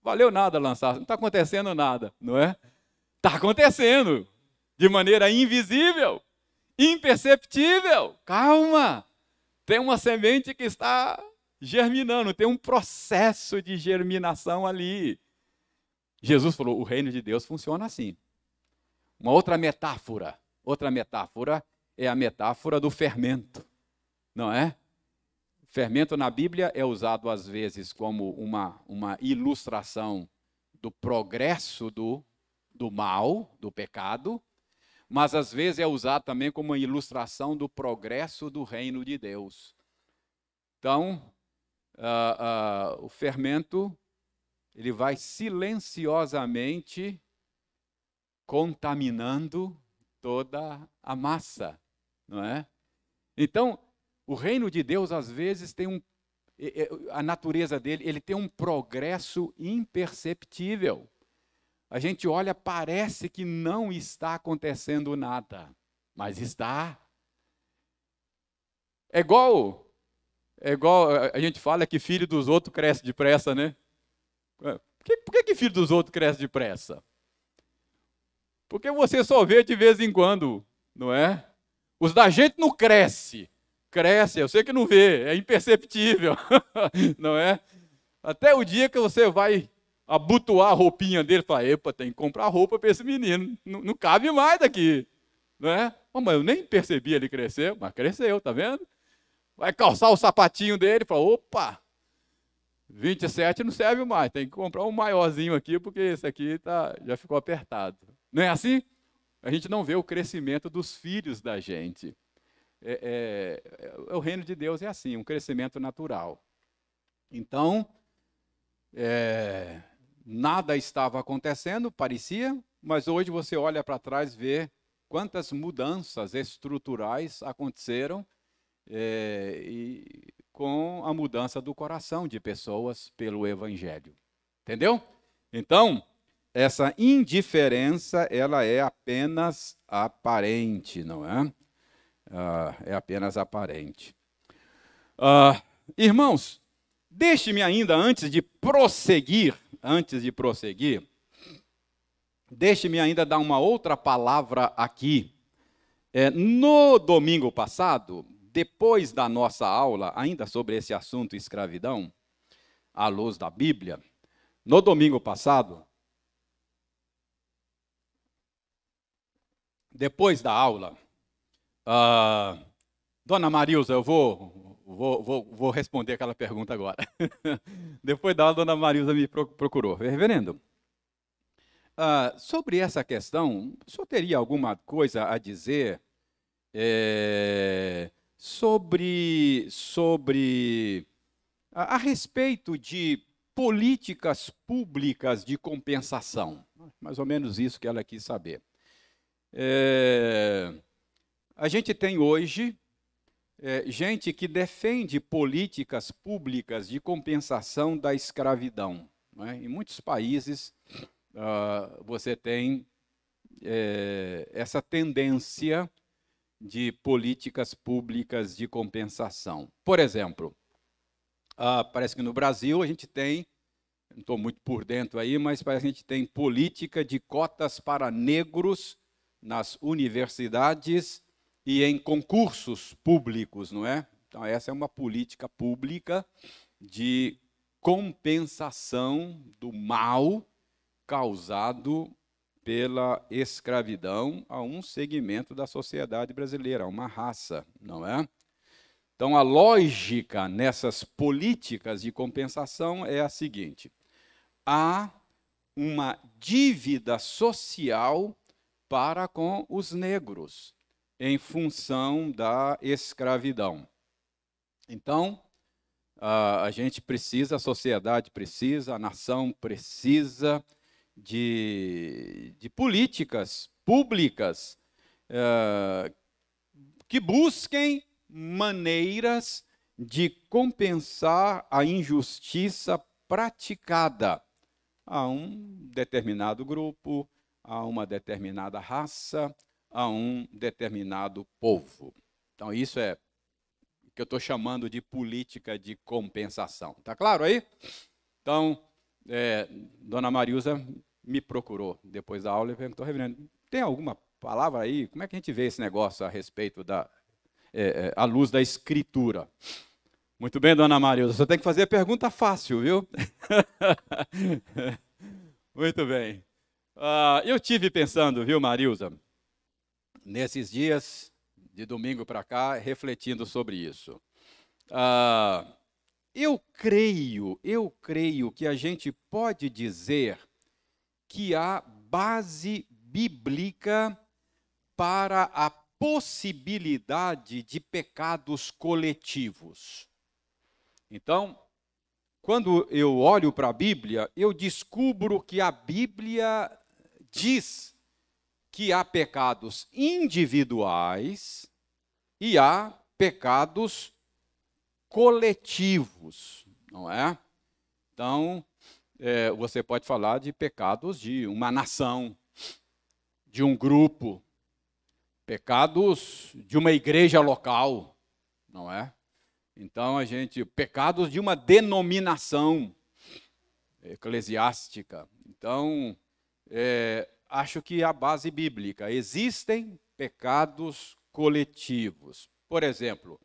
valeu nada lançar, não está acontecendo nada, não é? Está acontecendo de maneira invisível imperceptível. Calma! Tem uma semente que está germinando, tem um processo de germinação ali. Jesus falou: o reino de Deus funciona assim. Uma outra metáfora, outra metáfora é a metáfora do fermento, não é? Fermento na Bíblia é usado às vezes como uma, uma ilustração do progresso do, do mal, do pecado, mas às vezes é usado também como uma ilustração do progresso do reino de Deus. Então, uh, uh, o fermento ele vai silenciosamente contaminando toda a massa, não é? Então, o reino de Deus às vezes tem um a natureza dele, ele tem um progresso imperceptível a gente olha, parece que não está acontecendo nada, mas está. É igual, é igual a gente fala que filho dos outros cresce depressa, né? É, por que, por que filho dos outros cresce depressa? Porque você só vê de vez em quando, não é? Os da gente não cresce. Cresce, eu sei que não vê, é imperceptível, *laughs* não é? Até o dia que você vai abotoar a roupinha dele, falar, epa, tem que comprar roupa para esse menino, não, não, cabe mais daqui, não é? Oh, mas eu nem percebi ele crescer, mas cresceu, tá vendo? Vai calçar o sapatinho dele, fala, opa, 27 não serve mais, tem que comprar um maiorzinho aqui, porque esse aqui tá, já ficou apertado. Não é assim? A gente não vê o crescimento dos filhos da gente. É, é, é, o reino de Deus é assim, um crescimento natural. Então, é, nada estava acontecendo, parecia, mas hoje você olha para trás e vê quantas mudanças estruturais aconteceram é, e com a mudança do coração de pessoas pelo Evangelho. Entendeu? Então, essa indiferença, ela é apenas aparente, não é? Ah, é apenas aparente. Ah, irmãos, deixe-me ainda, antes de prosseguir, antes de prosseguir, deixe-me ainda dar uma outra palavra aqui. É, no domingo passado, depois da nossa aula, ainda sobre esse assunto escravidão, à luz da Bíblia, no domingo passado, depois da aula, uh, Dona Marilza, eu vou Vou, vou, vou responder aquela pergunta agora. *laughs* Depois da dona Marisa me procurou. Reverendo, uh, sobre essa questão, o senhor teria alguma coisa a dizer é, sobre, sobre a, a, respeito de políticas públicas de compensação? Mais ou menos isso que ela quis saber. É, a gente tem hoje é, gente que defende políticas públicas de compensação da escravidão. É? Em muitos países, uh, você tem é, essa tendência de políticas públicas de compensação. Por exemplo, uh, parece que no Brasil a gente tem, não estou muito por dentro aí, mas parece que a gente tem política de cotas para negros nas universidades e em concursos públicos, não é? Então, essa é uma política pública de compensação do mal causado pela escravidão a um segmento da sociedade brasileira, a uma raça, não é? Então, a lógica nessas políticas de compensação é a seguinte: há uma dívida social para com os negros, em função da escravidão. Então, a gente precisa, a sociedade precisa, a nação precisa de, de políticas públicas uh, que busquem maneiras de compensar a injustiça praticada a um determinado grupo, a uma determinada raça, a um determinado povo. Então, isso é o que eu estou chamando de política de compensação. Está claro aí? Então, é, Dona Mariusa me procurou depois da aula e perguntou, reverendo, tem alguma palavra aí? Como é que a gente vê esse negócio a respeito da é, é, à luz da escritura? Muito bem, dona Maria, você tem que fazer a pergunta fácil, viu? *laughs* Muito bem. Uh, eu tive pensando, viu, Marilza, nesses dias, de domingo para cá, refletindo sobre isso. Uh, eu creio, eu creio que a gente pode dizer que há base bíblica para a possibilidade de pecados coletivos. Então, quando eu olho para a Bíblia, eu descubro que a Bíblia diz que há pecados individuais e há pecados coletivos, não é? Então, é, você pode falar de pecados de uma nação, de um grupo, pecados de uma igreja local, não é? Então a gente, pecados de uma denominação eclesiástica. Então, é, acho que a base bíblica existem pecados coletivos. Por exemplo,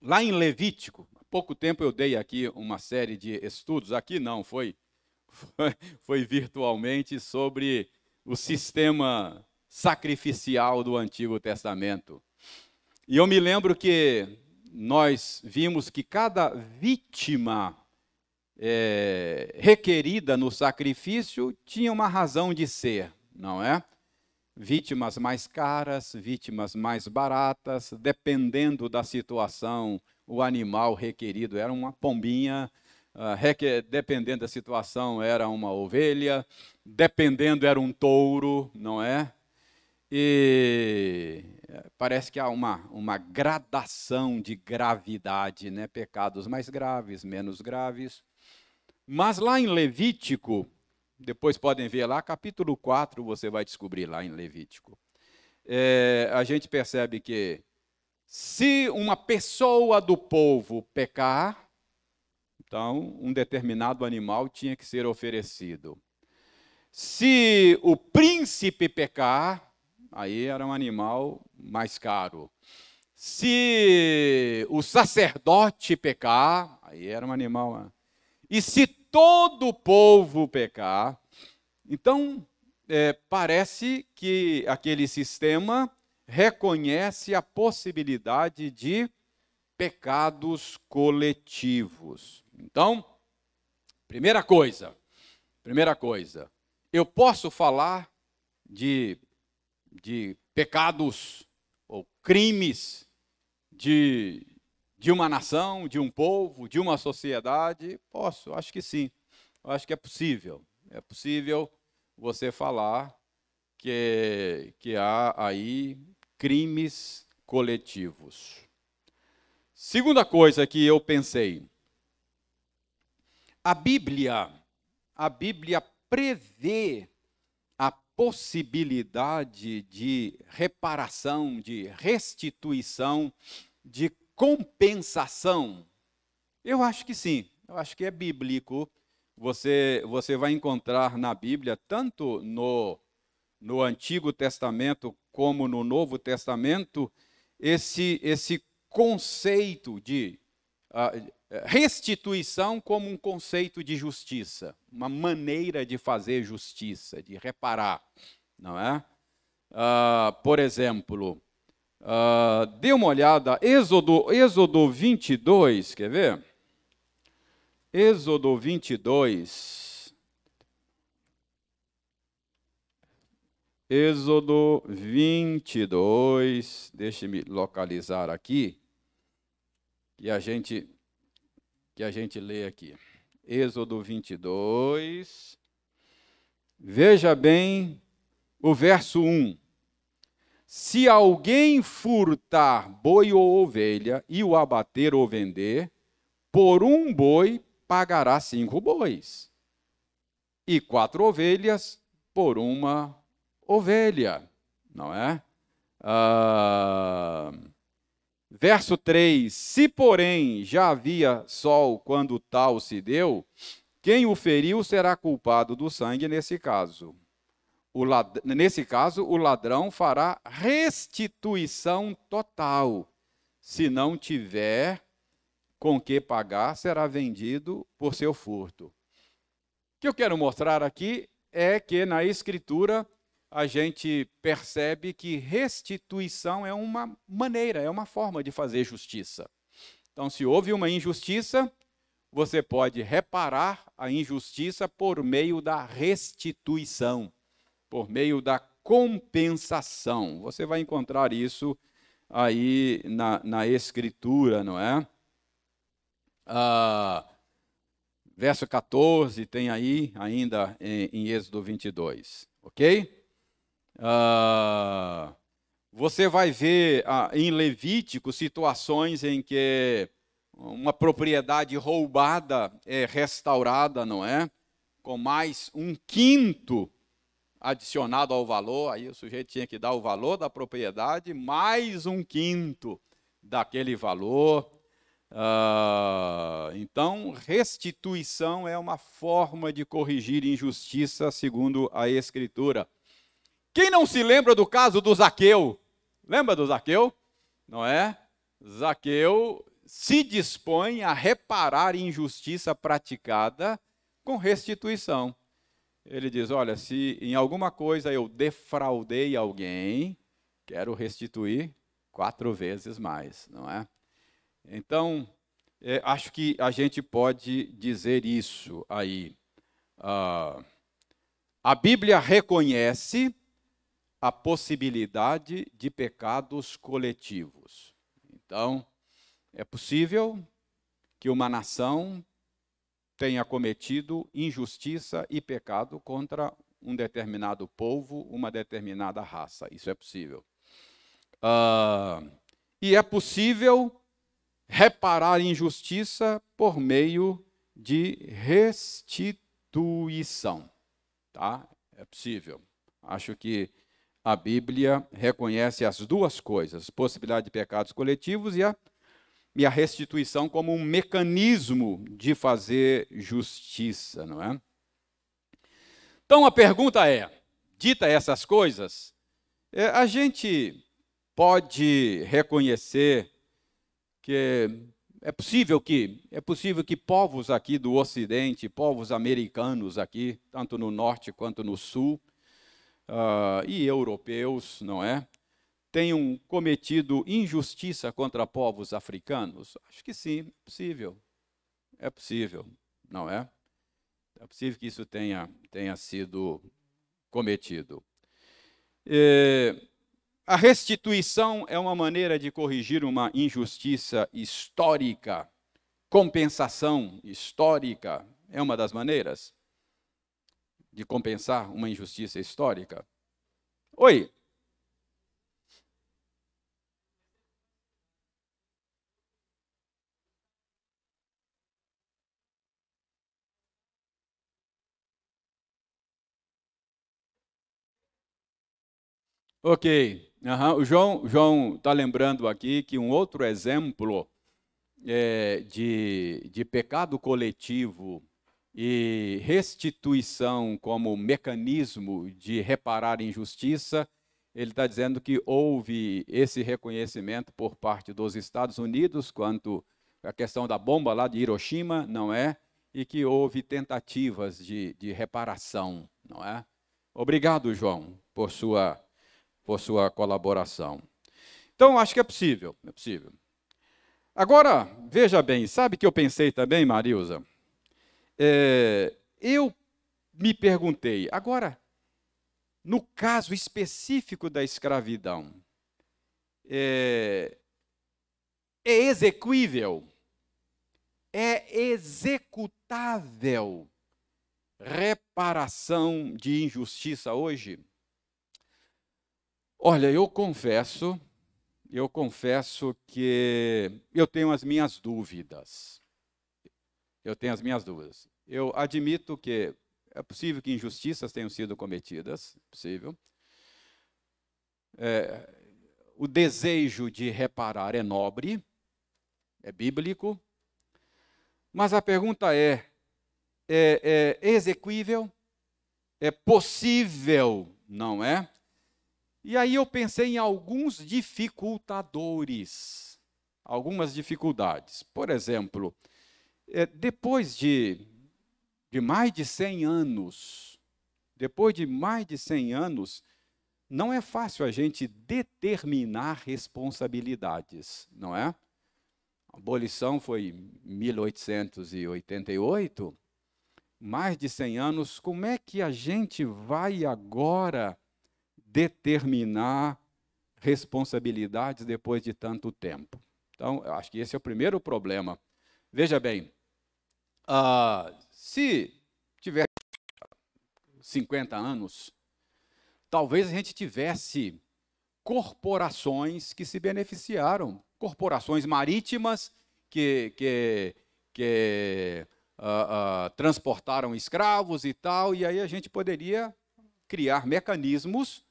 lá em Levítico, pouco tempo eu dei aqui uma série de estudos, aqui não, foi, foi, foi virtualmente, sobre o sistema sacrificial do Antigo Testamento. E eu me lembro que nós vimos que cada vítima é, requerida no sacrifício tinha uma razão de ser, não é? Vítimas mais caras, vítimas mais baratas, dependendo da situação o animal requerido era uma pombinha, uh, dependendo da situação era uma ovelha, dependendo era um touro, não é? E eh, parece que há uma, uma gradação de gravidade, né? Pecados mais graves, menos graves. Mas lá em Levítico, depois podem ver lá, capítulo 4, você vai descobrir lá em Levítico. É, a gente percebe que se uma pessoa do povo pecar, então um determinado animal tinha que ser oferecido. Se o príncipe pecar, aí era um animal mais caro. Se o sacerdote pecar, aí era um animal. E se todo o povo pecar, então é, parece que aquele sistema reconhece a possibilidade de pecados coletivos. Então, primeira coisa, primeira coisa, eu posso falar de, de pecados ou crimes de, de uma nação, de um povo, de uma sociedade? Posso, acho que sim. Acho que é possível. É possível você falar que, que há aí crimes coletivos. Segunda coisa que eu pensei, a Bíblia, a Bíblia prevê a possibilidade de reparação, de restituição, de compensação. Eu acho que sim, eu acho que é bíblico. Você, você vai encontrar na Bíblia, tanto no, no Antigo Testamento como no Novo Testamento, esse, esse conceito de uh, restituição como um conceito de justiça, uma maneira de fazer justiça, de reparar, não é? Uh, por exemplo, uh, dê uma olhada, Êxodo, Êxodo 22, quer ver? Êxodo 22. Êxodo 22, deixe-me localizar aqui, e a gente que a gente lê aqui. Êxodo 22. Veja bem o verso 1. Se alguém furtar boi ou ovelha e o abater ou vender, por um boi pagará cinco bois, e quatro ovelhas por uma ovelha, não é? Ah, Verso 3: Se, porém, já havia sol quando tal se deu, quem o feriu será culpado do sangue nesse caso. Lad... Nesse caso, o ladrão fará restituição total. Se não tiver com que pagar, será vendido por seu furto. O que eu quero mostrar aqui é que na Escritura a gente percebe que restituição é uma maneira, é uma forma de fazer justiça. Então, se houve uma injustiça, você pode reparar a injustiça por meio da restituição, por meio da compensação. Você vai encontrar isso aí na, na Escritura, não é? Ah, verso 14 tem aí ainda em, em Êxodo 22, ok? Ah, você vai ver ah, em Levítico situações em que uma propriedade roubada é restaurada, não é? Com mais um quinto adicionado ao valor, aí o sujeito tinha que dar o valor da propriedade, mais um quinto daquele valor. Uh, então, restituição é uma forma de corrigir injustiça, segundo a Escritura. Quem não se lembra do caso do Zaqueu? Lembra do Zaqueu? Não é? Zaqueu se dispõe a reparar injustiça praticada com restituição. Ele diz: Olha, se em alguma coisa eu defraudei alguém, quero restituir quatro vezes mais, não é? Então, é, acho que a gente pode dizer isso aí. Ah, a Bíblia reconhece a possibilidade de pecados coletivos. Então, é possível que uma nação tenha cometido injustiça e pecado contra um determinado povo, uma determinada raça. Isso é possível. Uh, e é possível reparar injustiça por meio de restituição. Tá? É possível. Acho que a Bíblia reconhece as duas coisas, possibilidade de pecados coletivos e a, e a restituição como um mecanismo de fazer justiça, não é? Então a pergunta é: dita essas coisas, é, a gente pode reconhecer que é possível que é possível que povos aqui do Ocidente, povos americanos aqui, tanto no norte quanto no sul, uh, e europeus, não é? Tenham cometido injustiça contra povos africanos? Acho que sim, é possível. É possível, não é? É possível que isso tenha, tenha sido cometido. É, a restituição é uma maneira de corrigir uma injustiça histórica. Compensação histórica é uma das maneiras de compensar uma injustiça histórica? Oi. Ok. Uhum. O João João está lembrando aqui que um outro exemplo é, de, de pecado coletivo e restituição como mecanismo de reparar injustiça, ele está dizendo que houve esse reconhecimento por parte dos Estados Unidos quanto à questão da bomba lá de Hiroshima, não é? E que houve tentativas de, de reparação, não é? Obrigado, João, por sua, por sua colaboração. Então, acho que é possível, é possível. Agora, veja bem, sabe que eu pensei também, Marilza? É, eu me perguntei, agora, no caso específico da escravidão, é, é execuível, é executável reparação de injustiça hoje? Olha, eu confesso eu confesso que eu tenho as minhas dúvidas. Eu tenho as minhas dúvidas. Eu admito que é possível que injustiças tenham sido cometidas, possível. É, o desejo de reparar é nobre, é bíblico, mas a pergunta é: é, é execuível? É possível, não é? E aí eu pensei em alguns dificultadores, algumas dificuldades. Por exemplo, é, depois de, de mais de 100 anos, depois de mais de 100 anos, não é fácil a gente determinar responsabilidades, não é? A abolição foi em 1888, mais de 100 anos, como é que a gente vai agora determinar responsabilidades depois de tanto tempo. Então, eu acho que esse é o primeiro problema. Veja bem, uh, se tiver 50 anos, talvez a gente tivesse corporações que se beneficiaram, corporações marítimas que, que, que uh, uh, transportaram escravos e tal, e aí a gente poderia criar mecanismos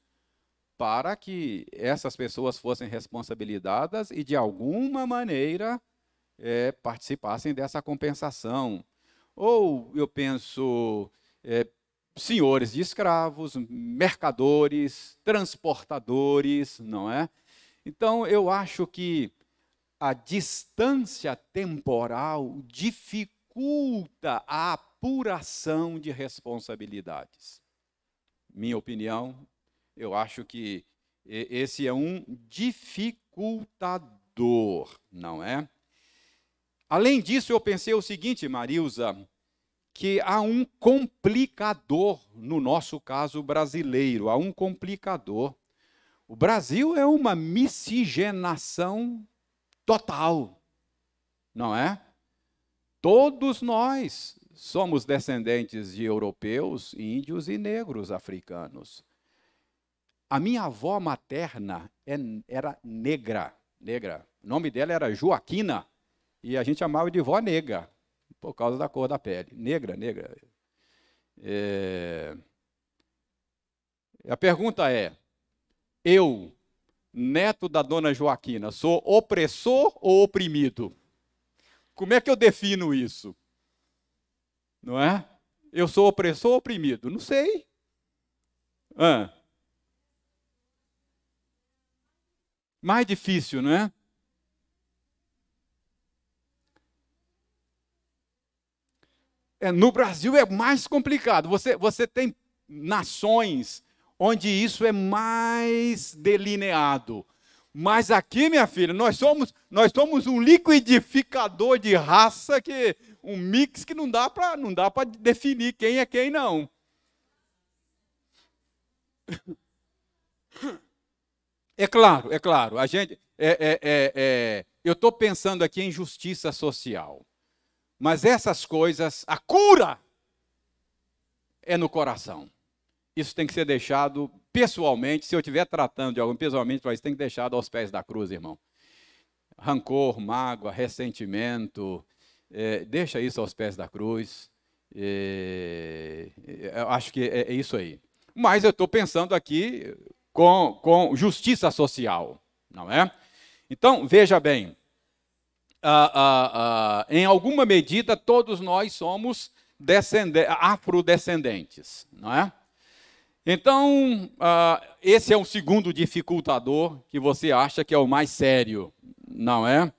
para que essas pessoas fossem responsabilizadas e, de alguma maneira, é, participassem dessa compensação. Ou eu penso, é, senhores de escravos, mercadores, transportadores, não é? Então, eu acho que a distância temporal dificulta a apuração de responsabilidades. Minha opinião, eu acho que esse é um dificultador, não é? Além disso, eu pensei o seguinte, Marilza, que há um complicador no nosso caso brasileiro, há um complicador. O Brasil é uma miscigenação total, não é? Todos nós somos descendentes de europeus, índios e negros africanos. A minha avó materna é, era negra, negra. O nome dela era Joaquina e a gente chamava de vó negra por causa da cor da pele. Negra, negra. É... A pergunta é: eu, neto da dona Joaquina, sou opressor ou oprimido? Como é que eu defino isso? Não é? Eu sou opressor ou oprimido? Não sei. Ah. Mais difícil, não é? é no Brasil é mais complicado. Você, você tem nações onde isso é mais delineado. Mas aqui, minha filha, nós somos, nós somos um liquidificador de raça que um mix que não dá para definir quem é quem não. É claro, é claro. A gente, é, é, é, é eu estou pensando aqui em justiça social. Mas essas coisas, a cura é no coração. Isso tem que ser deixado pessoalmente. Se eu estiver tratando de algum pessoalmente, isso tem que ser deixado aos pés da cruz, irmão. Rancor, mágoa, ressentimento, é, deixa isso aos pés da cruz. É, acho que é, é isso aí. Mas eu estou pensando aqui com, com justiça social, não é? Então, veja bem, ah, ah, ah, em alguma medida, todos nós somos afrodescendentes, não é? Então, esse é o segundo dificultador que você acha que é o mais sério, não é?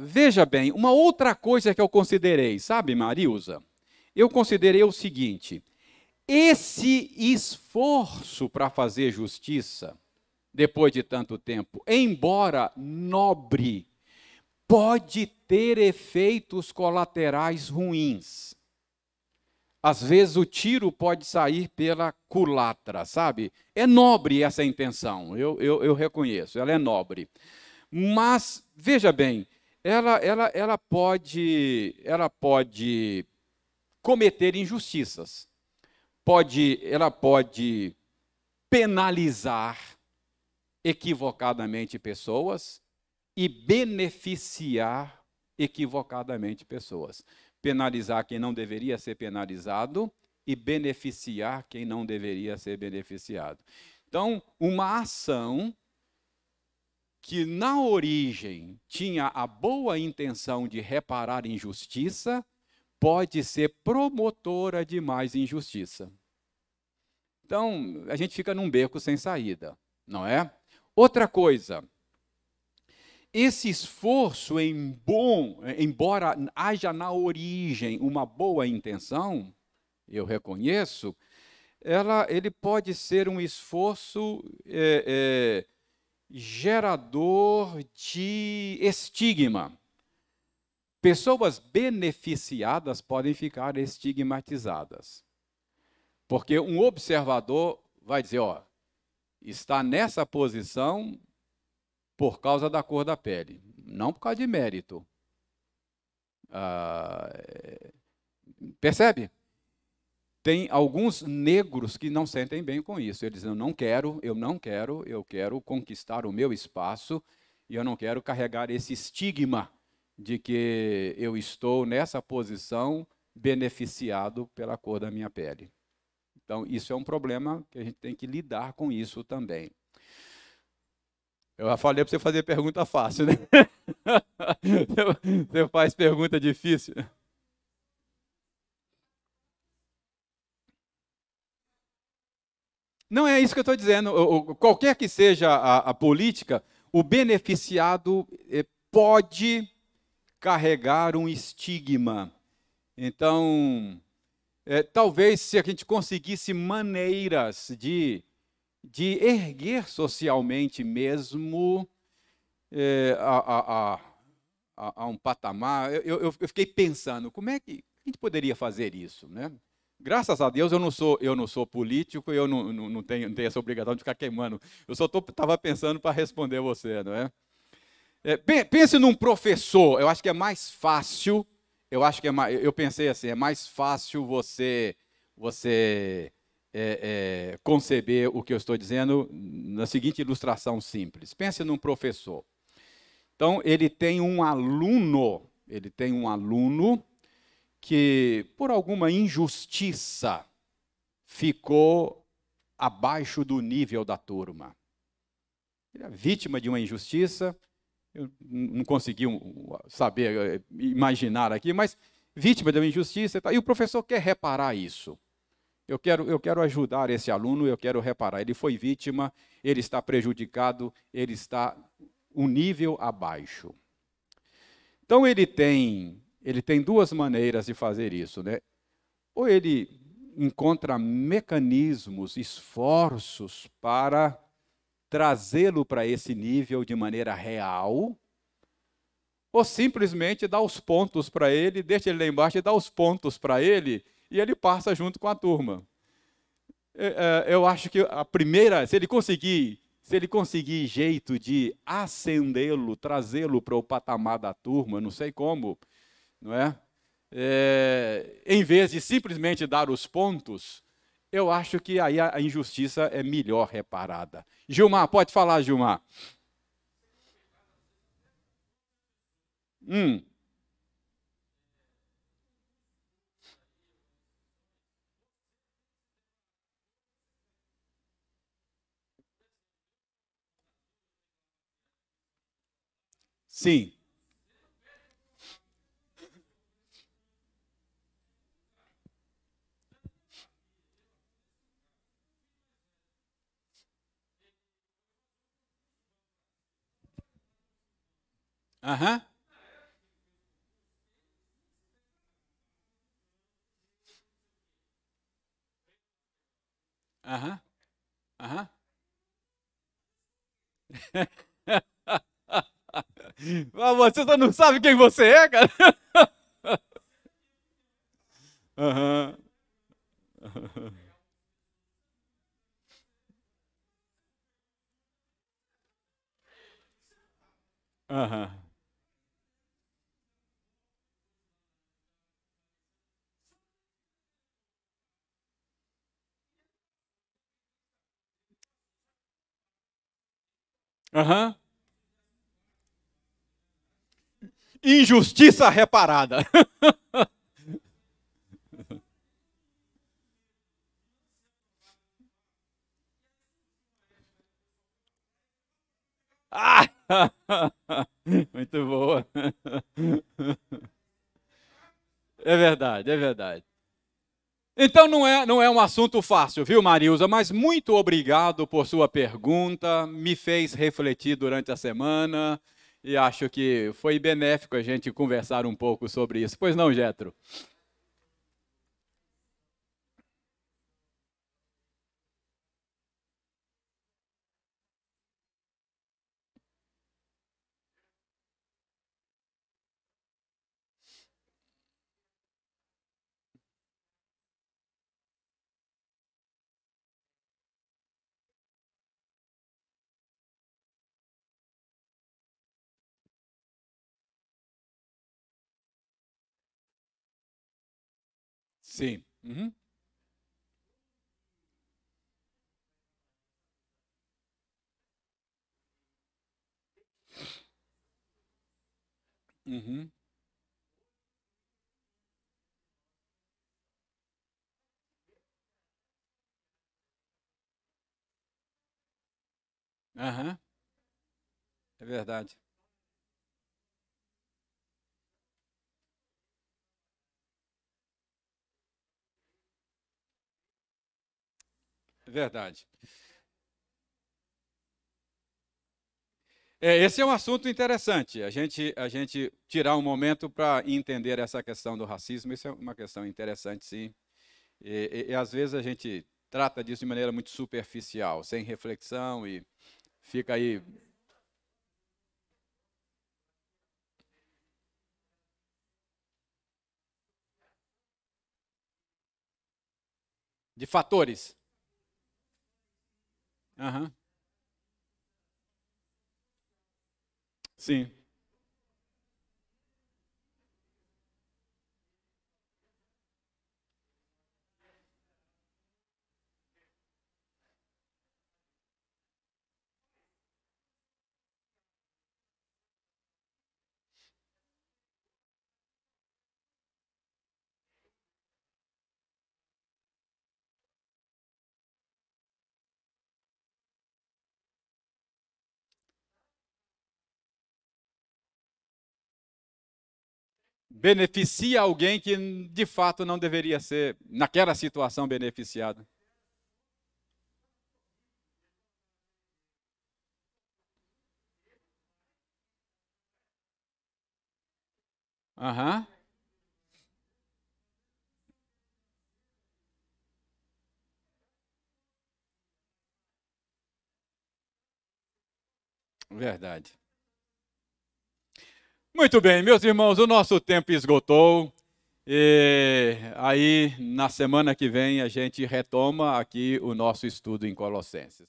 veja bem, uma outra coisa que eu considerei, sabe, Marilza? Eu considerei o seguinte: esse esforço para fazer justiça, depois de tanto tempo, embora nobre, pode ter efeitos colaterais ruins. Às vezes o tiro pode sair pela culatra, sabe? É nobre essa intenção, eu, eu, eu reconheço, ela é nobre. Mas, veja bem, ela, ela, ela, pode, ela pode cometer injustiças. Pode, ela pode penalizar equivocadamente pessoas e beneficiar equivocadamente pessoas. Penalizar quem não deveria ser penalizado e beneficiar quem não deveria ser beneficiado. Então, uma ação que na origem tinha a boa intenção de reparar injustiça, pode ser promotora de mais injustiça. Então, a gente fica num beco sem saída, não é? Outra coisa, esse esforço em bom, embora haja na origem uma boa intenção, eu reconheço, ela, ele pode ser um esforço é, é, gerador de estigma. Pessoas beneficiadas podem ficar estigmatizadas. Porque um observador vai dizer, ó, está nessa posição por causa da cor da pele, não por causa de mérito. Ah, percebe? Tem alguns negros que não sentem bem com isso. Eles dizem, eu não quero, eu não quero, eu quero conquistar o meu espaço e eu não quero carregar esse estigma de que eu estou nessa posição beneficiado pela cor da minha pele. Então, isso é um problema que a gente tem que lidar com isso também. Eu já falei para você fazer pergunta fácil, né? *laughs* Você faz pergunta difícil. Não é isso que eu estou dizendo. Qualquer que seja a, a política, o beneficiado eh, pode carregar um estigma. Então, é, talvez se a gente conseguisse maneiras de, de erguer socialmente mesmo é, a, a, a, a, um patamar, eu, eu, eu, fiquei pensando, como é que a gente poderia fazer isso, né? Graças a Deus eu não sou, eu não sou político, eu não, não, não, tenho, não tenho essa obrigação de ficar queimando. Eu só estava pensando para responder você, não é? É? Pense num professor, eu acho que é mais fácil eu acho que é mais, eu pensei assim, é mais fácil você você é, é, conceber o que eu estou dizendo na seguinte ilustração simples. Pense num professor. Então ele tem um aluno, ele tem um aluno que por alguma injustiça ficou abaixo do nível da turma. Ele é vítima de uma injustiça, eu não consegui saber, eh, imaginar aqui, mas vítima de uma injustiça. E o professor quer reparar isso. Eu quero, eu quero ajudar esse aluno, eu quero reparar. Ele foi vítima, ele está prejudicado, ele está um nível abaixo. Então ele tem, ele tem duas maneiras de fazer isso, né? Ou ele encontra mecanismos, esforços para trazê-lo para esse nível de maneira real, ou simplesmente dar os pontos para ele, deixa ele lá embaixo e dá os pontos para ele, e ele passa junto com a turma. É, é, eu acho que a primeira, se ele conseguir, se ele conseguir jeito de acendê-lo, trazê-lo para o patamar da turma, não sei como, não é? é? Em vez de simplesmente dar os pontos, eu acho que aí a injustiça é melhor reparada. Gilmar, pode falar, Gilmar. Hum. Sim. Aham. Aham. Aham. Mas *laughs* você só não sabe quem você é, cara? *laughs* Aham. *laughs* Aham. Aham. Injustiça reparada. Ah! *laughs* Muito boa. *laughs* É verdade, é verdade. Então não é, não é um assunto fácil, viu, Marilza? Mas muito obrigado por sua pergunta. Me fez refletir durante a semana e acho que foi benéfico a gente conversar um pouco sobre isso. Pois não, Getro? Sim. Uhum. Uhum. Aham. É verdade. Verdade. É, esse é um assunto interessante. A gente, a gente tirar um momento para entender essa questão do racismo, isso é uma questão interessante, sim. E, e, e, às vezes a gente trata disso de maneira muito superficial, sem reflexão e fica aí. De fatores. Aham. Sim. Beneficia alguém que de fato não deveria ser, naquela situação, beneficiado. Aham. Verdade. Muito bem, meus irmãos, o nosso tempo esgotou. E aí, na semana que vem, a gente retoma aqui o nosso estudo em Colossenses.